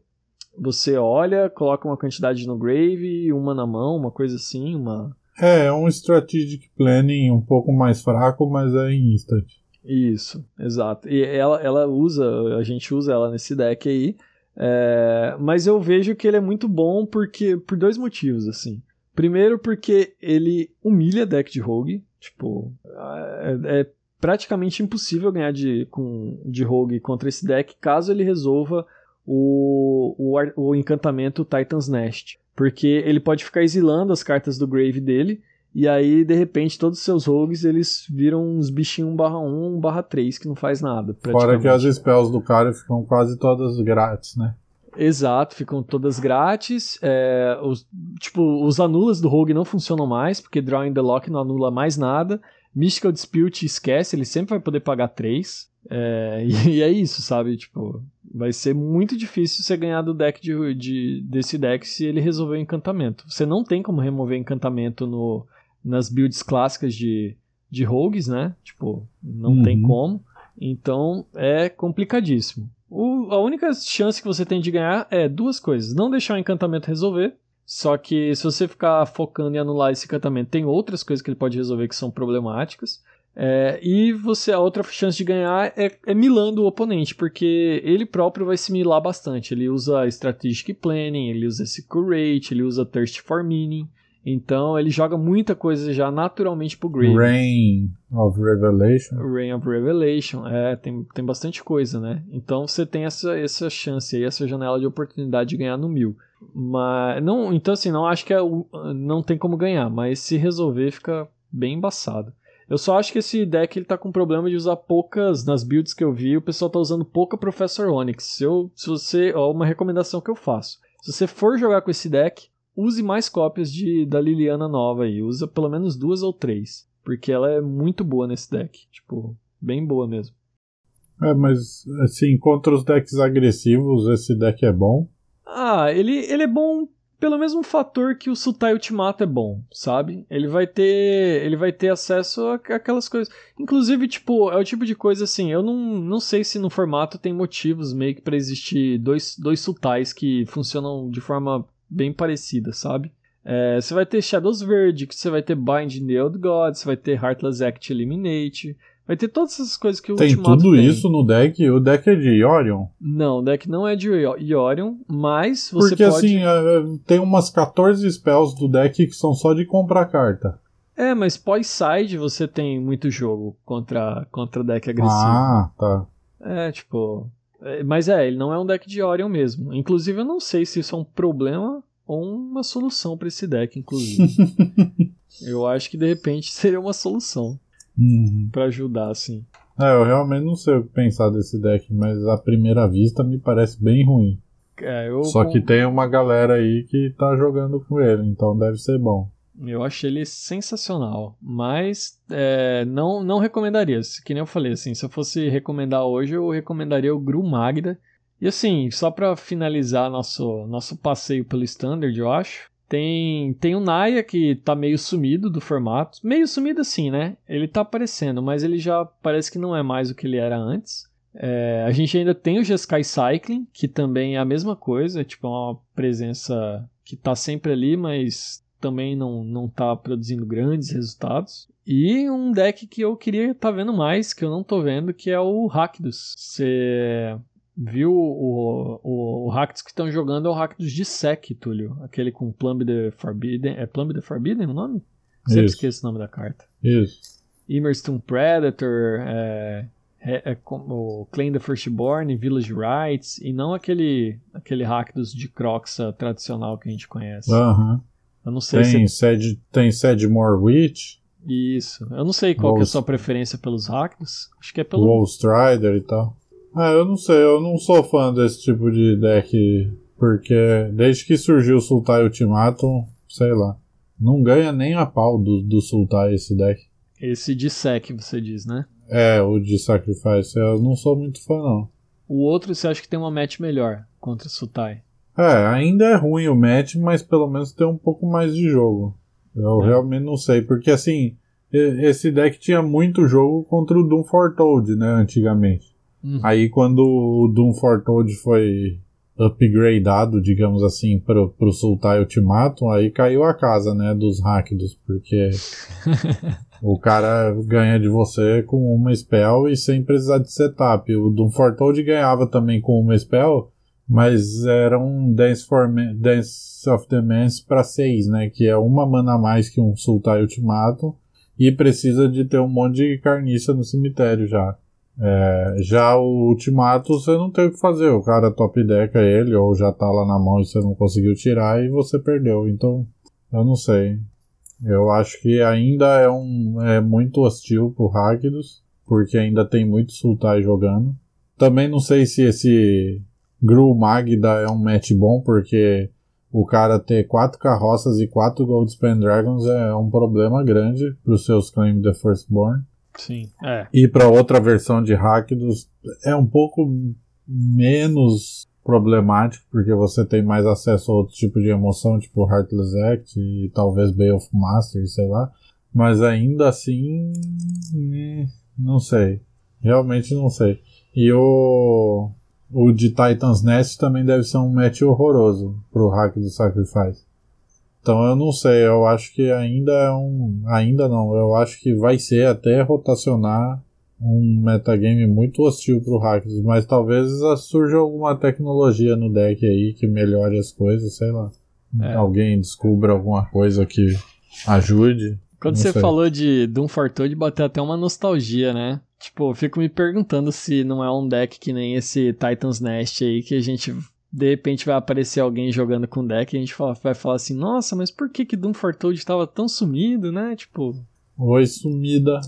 você olha, coloca uma quantidade no grave, uma na mão, uma coisa assim, uma... É, é um strategic planning um pouco mais fraco, mas é em instant. Isso, exato. E ela, ela usa, a gente usa ela nesse deck aí, é, mas eu vejo que ele é muito bom porque por dois motivos, assim. Primeiro porque ele humilha deck de rogue, tipo, é, é praticamente impossível ganhar de, com, de rogue contra esse deck caso ele resolva o, o, o encantamento Titan's Nest. Porque ele pode ficar exilando as cartas do grave dele, e aí, de repente, todos os seus rogues eles viram uns bichinhos 1 barra 1, 1 barra 3, que não faz nada. Fora que as spells do cara ficam quase todas grátis, né? Exato, ficam todas grátis. É, os, tipo, os anulas do Rogue não funcionam mais, porque Drawing the Lock não anula mais nada. Mystical Dispute esquece, ele sempre vai poder pagar 3. É, e, e, é isso, sabe? Tipo, vai ser muito difícil você ganhar do deck de, de, desse deck se ele resolver o encantamento. Você não tem como remover encantamento no, nas builds clássicas de, de rogues, né? Tipo, não uhum. tem como. Então é complicadíssimo. O, a única chance que você tem de ganhar é duas coisas: não deixar o encantamento resolver. Só que se você ficar focando em anular esse encantamento, tem outras coisas que ele pode resolver que são problemáticas. É, e você a outra chance de ganhar é, é, milando o oponente, porque ele próprio vai se milar bastante. Ele usa Strategic Planning, ele usa esse Curate, ele usa Thirst for Meaning. Então ele joga muita coisa já naturalmente pro Grave. Rain of Revelation. Rain of Revelation, é, tem, tem bastante coisa, né? Então você tem essa, essa chance aí, essa janela de oportunidade de ganhar no mil. Mas, não, então assim, não acho que é, não tem como ganhar, mas se resolver fica bem embaçado. Eu só acho que esse deck ele tá com problema de usar poucas, nas builds que eu vi, o pessoal tá usando pouca Professor Onyx. Se, eu, se você, ó, uma recomendação que eu faço. Se você for jogar com esse deck, use mais cópias de, da Liliana nova aí. Usa pelo menos duas ou três. Porque ela é muito boa nesse deck. Tipo, bem boa mesmo. É, mas assim, contra os decks agressivos, esse deck é bom? Ah, ele, ele é bom pelo mesmo fator que o Sultai Ultimato é bom, sabe? Ele vai ter ele vai ter acesso a aquelas coisas. Inclusive, tipo, é o tipo de coisa assim, eu não, não sei se no formato tem motivos meio que para existir dois, dois Sultais que funcionam de forma bem parecida, sabe? É, você vai ter Shadows Verdict, você vai ter Bind the Old Gods, você vai ter Heartless Act Eliminate, vai ter todas essas coisas que o tem Ultimato tudo tem. isso no deck? O deck é de Iorion? Não, o deck não é de Iorion, mas você Porque pode... assim, é, tem umas 14 spells do deck que são só de comprar carta. É, mas pós-side você tem muito jogo contra, contra deck agressivo. Ah, tá. É, tipo... É, mas é, ele não é um deck de Orion mesmo. Inclusive, eu não sei se isso é um problema ou uma solução para esse deck, inclusive. eu acho que de repente seria uma solução uhum. para ajudar, assim. É, eu realmente não sei o que pensar desse deck, mas à primeira vista me parece bem ruim. É. Só que tem uma galera aí que tá jogando com ele, então deve ser bom. Eu achei ele sensacional, mas é, não, não recomendaria. Que nem eu falei, assim, se eu fosse recomendar hoje, eu recomendaria o Gru Magda. E assim, só para finalizar nosso, nosso passeio pelo Standard, eu acho, tem, tem o Naya que tá meio sumido do formato. Meio sumido assim, né? Ele tá aparecendo, mas ele já parece que não é mais o que ele era antes. É, a gente ainda tem o Jeskai Cycling, que também é a mesma coisa, tipo, é uma presença que tá sempre ali, mas também não, não tá produzindo grandes resultados. E um deck que eu queria estar tá vendo mais, que eu não tô vendo, que é o Rakdos. Você viu o, o, o Rakdos que estão jogando é o Rakdos de Sec, Túlio. Aquele com Plumb the Forbidden. É Plumb the Forbidden o nome? Sempre Isso. esqueço o nome da carta. Isso. Immerston Predator, é, é, é, o Claim the Firstborn, Village Rights, e não aquele, aquele Rakdos de Croxa tradicional que a gente conhece. Aham. Eu não sei tem se. Sed, tem Sedmore Witch. Isso. Eu não sei qual é a sua preferência pelos Rakdos. Acho que é pelo. Wall Strider e tal. Ah, eu não sei, eu não sou fã desse tipo de deck. Porque desde que surgiu o Sultai Ultimatum, sei lá. Não ganha nem a pau do, do Sultai esse deck. Esse de sec, você diz, né? É, o de Sacrifice. Eu não sou muito fã, não. O outro você acha que tem uma match melhor contra o Sultai? É, ainda é ruim o match, mas pelo menos tem um pouco mais de jogo. Eu é. realmente não sei, porque assim, esse deck tinha muito jogo contra o Doom Foretold, né, antigamente. Uhum. Aí quando o Doom Foretold foi upgradeado, digamos assim, pro, pro Sultai Ultimatum, aí caiu a casa, né, dos Rakdos, porque o cara ganha de você com uma spell e sem precisar de setup. O Doom Foretold ganhava também com uma spell, mas era um Dance, of the Mans para 6, né, que é uma mana a mais que um Sultai Ultimatum, e precisa de ter um monte de carniça no cemitério já. É, já o Ultimato você não tem o que fazer, o cara top deck é ele, ou já tá lá na mão e você não conseguiu tirar e você perdeu. Então, eu não sei. Eu acho que ainda é um é muito hostil pro Rakdos, porque ainda tem muito Sultai jogando. Também não sei se esse Gru Magda é um match bom, porque o cara ter quatro carroças e quatro Goldspan Dragons é um problema grande para os seus Claim the Firstborn. Sim, é. E para outra versão de Rakdos é um pouco menos problemático, porque você tem mais acesso a outro tipo de emoção, tipo Heartless Act e talvez Bay of Master, sei lá. Mas ainda assim, né, não sei. Realmente não sei. E o, o de Titan's Nest também deve ser um match horroroso pro hack do Sacrifice. Então eu não sei, eu acho que ainda é um. Ainda não, eu acho que vai ser até rotacionar um metagame muito hostil pro hackers, mas talvez surja alguma tecnologia no deck aí que melhore as coisas, sei lá. É. Alguém descubra alguma coisa que ajude. Quando você sei. falou de Doom Fortode, bateu até uma nostalgia, né? Tipo, eu fico me perguntando se não é um deck que nem esse Titan's Nest aí que a gente de repente vai aparecer alguém jogando com deck e a gente fala, vai falar assim, nossa, mas por que que Doom Foretold estava tão sumido, né? Tipo... Oi, sumida.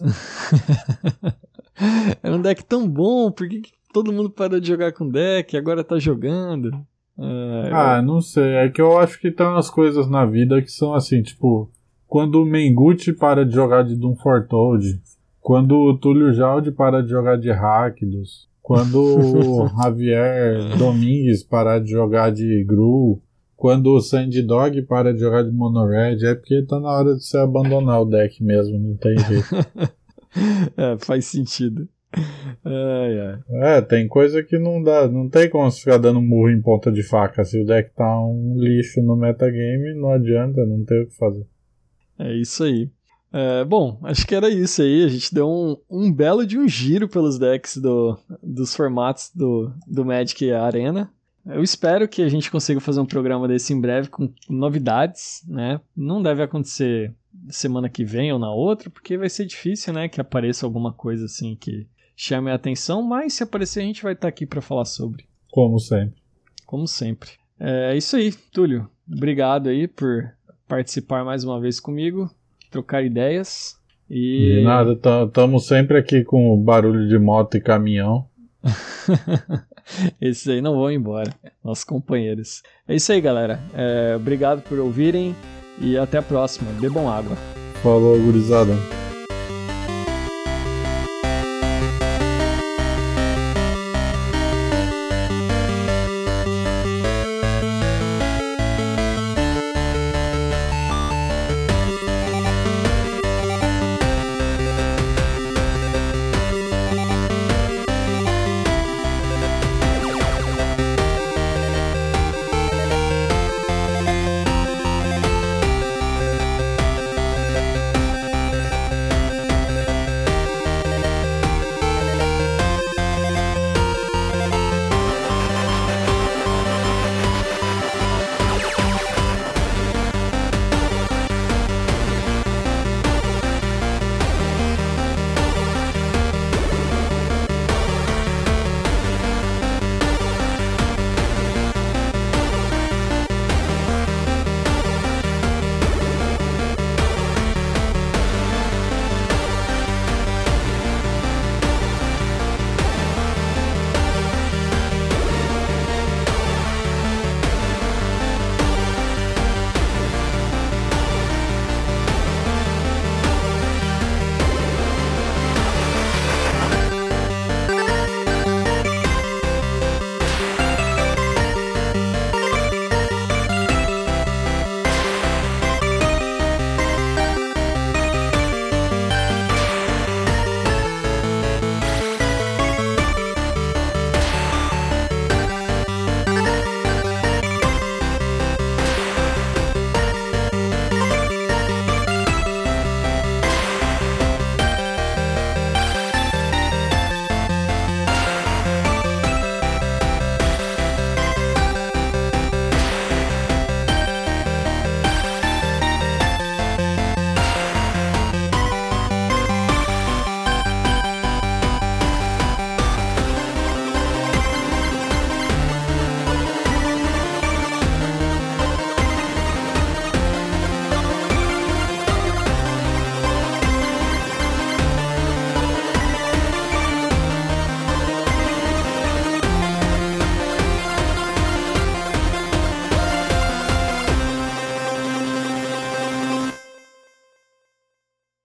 Era um deck tão bom, por que, que todo mundo parou de jogar com deck e agora tá jogando? É, ah, eu... não sei, é que eu acho que tem umas coisas na vida que são assim, tipo, quando o Mengucci para de jogar de Doom Foretold, quando o Túlio Jaldi para de jogar de Rakdos, quando o Javier Domingues parar de jogar de Gru, quando o Sandy Dog para de jogar de Monored, é porque tá na hora de você abandonar o deck mesmo, não tem jeito. é, faz sentido. Ai. É, tem coisa que não dá, não tem como você ficar dando murro em ponta de faca. Se o deck tá um lixo no metagame, não adianta, não tem o que fazer. É isso aí. É, bom, acho que era isso aí. A gente deu um, um belo de um giro pelos decks do, dos formatos do, do Magic Arena. Eu espero que a gente consiga fazer um programa desse em breve com novidades, né? Não deve acontecer semana que vem ou na outra, porque vai ser difícil, né? Que apareça alguma coisa assim que chame a atenção, mas se aparecer a gente vai estar aqui para falar sobre. Como sempre. Como sempre. É isso aí, Túlio. Obrigado aí por participar mais uma vez comigo trocar ideias. E... De nada, estamos sempre aqui com barulho de moto e caminhão. Esses aí não vão embora, nossos companheiros. É isso aí, galera. É, obrigado por ouvirem e até a próxima. Bebam água. Falou, gurizada.